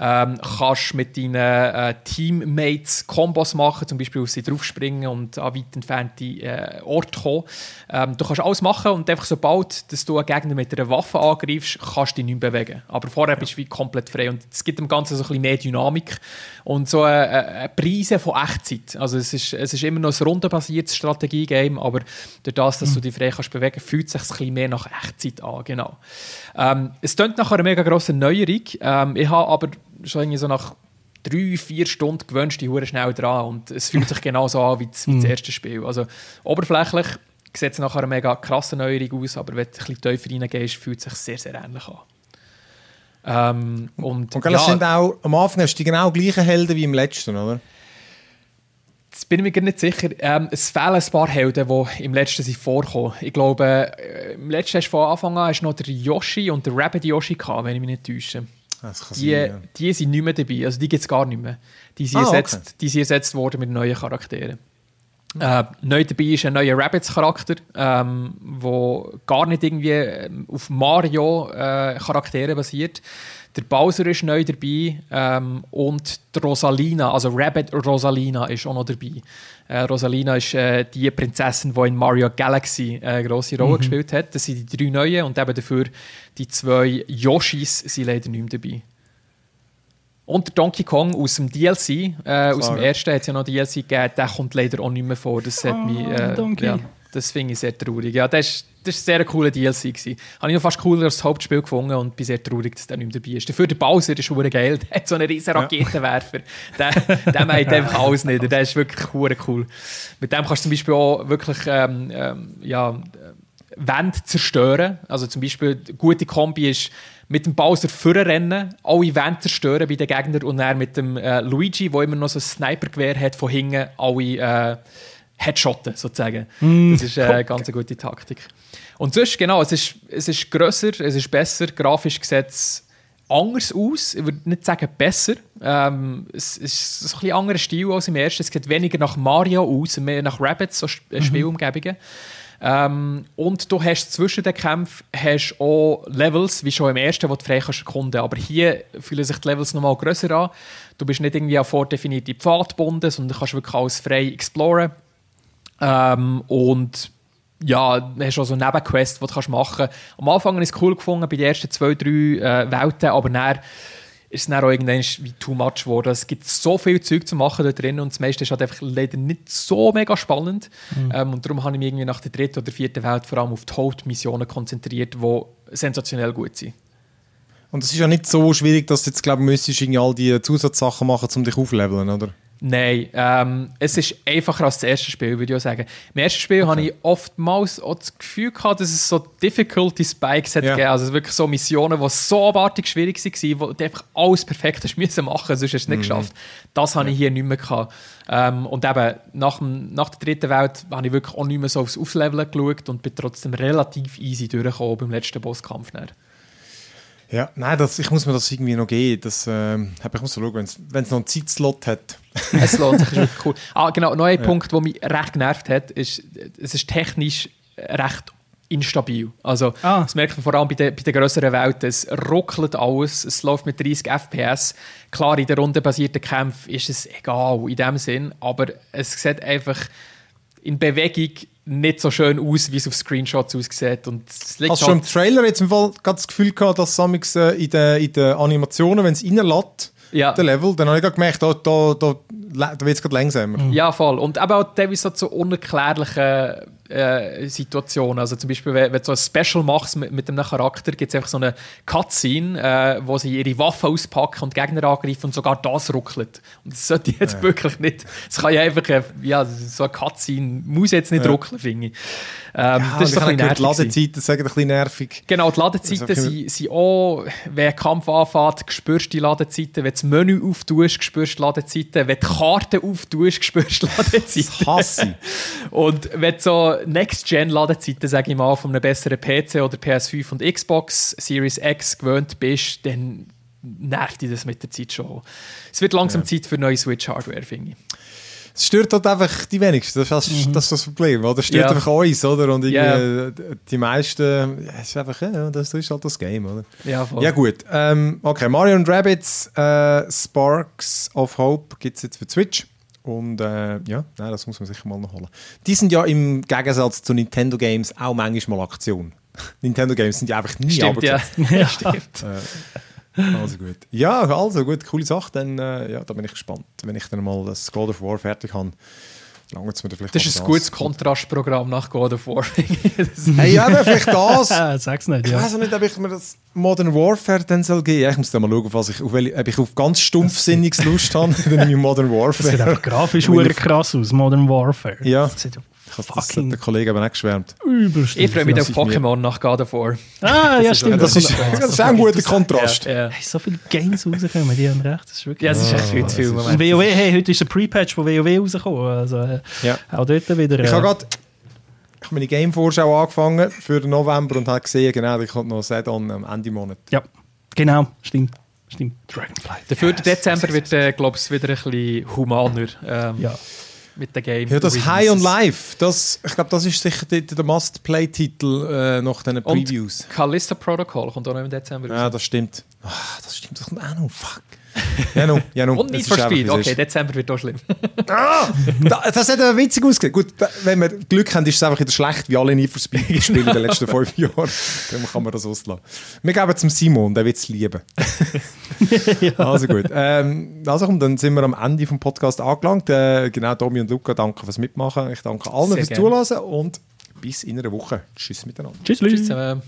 ähm, kannst mit deinen äh, Teammates Kombos machen, zum Beispiel auf sie draufspringen und an weit entfernte äh, Orte kommen. Ähm, du kannst alles machen und einfach sobald dass du einen Gegner mit einer Waffe angreifst, kannst du dich nicht bewegen. Aber vorher bist du wie komplett frei und es gibt dem Ganzen so ein bisschen mehr Dynamik und so eine, eine Preise von Echtzeit. Also es ist, es ist immer noch ein rundenbasiertes Strategiegame, aber durch das, dass du dich frei kannst bewegen, fühlt es sich ein bisschen mehr nach Echtzeit an. Genau. Ähm, es klingt nach einer mega grossen Neuerung. Ähm, ich habe aber schon irgendwie so nach drei, vier Stunden gewünscht, die Hure schnell dran und es fühlt sich genauso an wie das, wie das Mhm. erste Spiel. Also oberflächlich sieht es nachher eine mega krasse Neuerung aus, aber wenn du ein bisschen tiefer reingehst, fühlt es sich sehr, sehr ähnlich an. Ähm, und Und es sind auch, am Anfang hast du die genau gleichen Helden wie im letzten, oder? Jetzt bin ich mir gar nicht sicher. Ähm, es fehlen ein paar Helden, die im letzten sind vorkommen. Ich glaube, äh, im letzten hast du von Anfang an hast du noch der Yoshi und der Rabbit Yoshi gehabt, wenn ich mich nicht täusche. Die, sein, ja. die sind nicht mehr dabei, also die gibt es gar nicht mehr. Die sind, Ah, okay. ersetzt, die sind ersetzt worden mit neuen Charakteren. Äh, neu dabei ist ein neuer Rabbids-Charakter, ähm, wo gar nicht irgendwie ähm, auf Mario-Charakteren basiert. Der Bowser ist neu dabei ähm, und die Rosalina, also Rabbit Rosalina ist auch noch dabei. Äh, Rosalina ist äh, die Prinzessin, die in Mario Galaxy äh, eine grosse Rolle gespielt hat. Das sind die drei neuen und eben dafür die zwei Yoshis sind leider nicht mehr dabei. Und der Donkey Kong aus dem DLC, äh, aus dem ersten hat es ja noch DLC gegeben, der kommt leider auch nicht mehr vor. Das hat Ah, mich, äh, Donkey. ja, das finde ich sehr traurig. Ja, das war ein sehr cooler DLC. Gewesen. Habe ich noch fast cooler als das Hauptspiel gefunden und bin sehr traurig, dass der nicht mehr dabei ist. Dafür der Bowser ist hure geil. Der hat so einen riesen Raketenwerfer. Der, der meint einfach alles nicht. Der ist wirklich cool. Mit dem kannst du zum Beispiel auch wirklich ähm, ähm, ja, Wände zerstören. Also zum Beispiel eine gute Kombi ist mit dem Bowser vorrennen, alle Wände zerstören bei den Gegnern und dann mit dem äh, Luigi, der immer noch so ein Snipergewehr hat, von hinten alle äh, Headshotten sozusagen. das ist äh, eine ganz gute Taktik. Und sonst, genau, es ist, es ist grösser, es ist besser, grafisch es anders aus. Ich würde nicht sagen besser. Ähm, es ist so ein bisschen anderer Stil als im ersten. Es sieht weniger nach Mario aus, mehr nach Rabbids, so äh, Spielumgebungen. Ähm, und du hast zwischen den Kämpfen hast auch Levels, wie schon im ersten, wo du frei kannst erkunden. Aber hier fühlen sich die Levels nochmal grösser an. Du bist nicht irgendwie an vordefinierte Pfad gebunden, sondern du kannst wirklich alles frei exploren. Ähm, und ja, du hast auch so Nebenquests, die du kannst machen kannst. Am Anfang ich es cool gefunden, bei den ersten zwei, drei äh, Welten, aber dann ist es dann auch irgendwann wie too much geworden. Es gibt so viel Zeug zu machen da drin und das meiste ist halt einfach leider nicht so mega spannend. Ähm, und darum habe ich mich irgendwie nach der dritten oder vierten Welt vor allem auf die Hauptmissionen konzentriert, die sensationell gut sind. Und es ist ja nicht so schwierig, dass du jetzt, glaube ich, müsstest irgendwie all die Zusatzsachen machen, um dich aufleveln, oder? Nein, ähm, es ist einfacher als das erste Spiel, würde ich auch sagen. Im ersten Spiel hatte ich oftmals auch das Gefühl gehabt, dass es so Difficulty Spikes hat Ja. gegeben. Also wirklich so Missionen, die so abartig schwierig waren, wo du einfach alles perfekt hast (laughs) müssen machen, sonst hast du es nicht geschafft. Das habe ich hier nicht mehr gehabt. Ähm, und eben, nach, dem, nach der dritten Welt habe ich wirklich auch nicht mehr so aufs Aufleveln geschaut und bin trotzdem relativ easy durchgekommen beim letzten Bosskampf. Dann. Ja, nein, das, ich muss mir das irgendwie noch geben. Das, ähm, aber ich muss so schauen, wenn es noch einen Zeitslot hat. Es lohnt sich, ist wirklich cool. (laughs) Ah, genau, noch ein Punkt, der mich recht genervt hat, ist, es ist technisch recht instabil. Also, Ah. das merkt man vor allem bei den, bei den grösseren Welten. Es ruckelt alles, es läuft mit 30 FPS. Klar, in den rundenbasierten Kämpfen ist es egal in dem Sinn, aber es sieht einfach in Bewegung nicht so schön aus, wie es auf Screenshots aussieht. Und Hast du schon im halt- Trailer jetzt im Fall das Gefühl gehabt, dass Samix äh, in den in den Animationen, wenn es reinlässt, Ja. der Level, dann habe ich gemerkt, da, da, da, da wird es gerade langsamer. Ja, voll. Und eben auch teilweise so zu unerklärlichen äh, Situationen. Also zum Beispiel, wenn, wenn du so ein Special machst mit, mit einem Charakter, gibt es einfach so eine Cutscene, äh, wo sie ihre Waffen auspacken und Gegner angreifen und sogar das ruckelt. Und das sollte jetzt wirklich nicht... Es kann ja einfach... äh, Ja, so eine Cutscene muss jetzt nicht Ja. ruckeln, finde ich. Ähm, Ja, das ist ich ein bisschen nervig. gewesen. Ladezeiten sagen ein bisschen nervig. Genau, die Ladezeiten Also, sind, sind auch, wenn ein Kampf anfängt, spürst du die Ladezeiten. Wenn du das Menü auftust, spürst du die Ladezeiten. Wenn du die Karte auftust, (laughs) spürst du die Ladezeiten. Das hasse ich. Und wenn du so Next-Gen-Ladezeiten, sage ich mal, von einem besseren PC oder PS5 und Xbox Series X gewöhnt bist, dann nervt dich das mit der Zeit schon. Es wird langsam Zeit für neue Switch-Hardware, finde ich. Es stört halt einfach die wenigsten. Das ist das, das, ist das Problem. Oder? Es stört Ja. einfach uns, oder? Und Ja. äh, die meisten, ja, es ist einfach, ja, das ist halt das Game, oder? Ja, voll. Ja, gut. Ähm, okay, Mario und Rabbids äh, Sparks of Hope gibt es jetzt für Switch. Und äh, ja, nein, das muss man sicher mal noch holen. Die sind ja im Gegensatz zu Nintendo Games auch manchmal mal Aktion. (laughs) Nintendo Games sind ja einfach nie Stimmt, ja. Ja. (laughs) Stimmt. Also gut. Ja, also gut, coole Sache. Dann, äh, ja, da bin ich gespannt. Wenn ich dann mal das God of War fertig habe, lange es mir dann vielleicht Das ist ein gutes Kontrastprogramm nach God of War. (laughs) Hey, ja, aber vielleicht das. (laughs) Sag's nicht, Ich ja. weiß auch nicht, ob ich mir das Modern Warfare dann soll geben soll. Ich muss dann mal schauen, was ich, auf welche, ob ich auf ganz stumpfsinniges Lust habe. (laughs) Dann nehme ich Modern Das sieht Warfare. einfach grafisch ich- krass aus, Modern Warfare. Ja. Das sieht ja Ich habe das hat der Kollege aber nicht geschwärmt. übelst Ich freue mich auf Pokémon nach God of War. Ah, ja, ist- stimmt. Ja, das, ist, das ist auch ein guter Kontrast. Ja, ja. Hey, so viele Games rauskommen, die haben recht. Das ist wirklich ja, es ist echt viel zu viel. WoW, hey, heute ist ein Pre-Patch von WoW rausgekommen. Also, äh, Ja. auch dort wieder. Äh, Ich habe gerade ich habe meine Game-Vorschau angefangen für den November und habe gesehen, genau, da kommt noch ein Add-on am Ende Monat. ja, genau, stimmt. Stimmt. Dragonfly. Dafür der Dezember wird, äh, glaube ich, wieder ein bisschen humaner ähm, Ja. Mit den Game. Ja, das Releases. High on Life, das, ich glaube, das ist sicher der, der Must-Play-Titel äh, nach diesen Und Previews. Callisto Protocol kommt auch noch im Dezember raus. Ja, das stimmt. Ah, das stimmt, das kommt auch noch. Fuck. Ja, no, ja, no. Und wie es Okay. Dezember wird auch schlimm. (laughs) Da, das hat ja witzig ausgesehen. Gut, da- wenn wir Glück haben, ist es einfach wieder schlecht, wie alle for Speed (laughs) Spiele in den letzten fünf Jahren. Dann kann man das auslassen. Wir geben es dem Simon, der wird es lieben. (laughs) Also gut. Ähm, also komm, dann sind wir am Ende vom Podcast angelangt. Äh, genau, Domi und Luca, danke fürs Mitmachen. Ich danke allen Sehr fürs gerne. Zuhören und bis in einer Woche. Tschüss miteinander. Tschüss, Tschüss zusammen.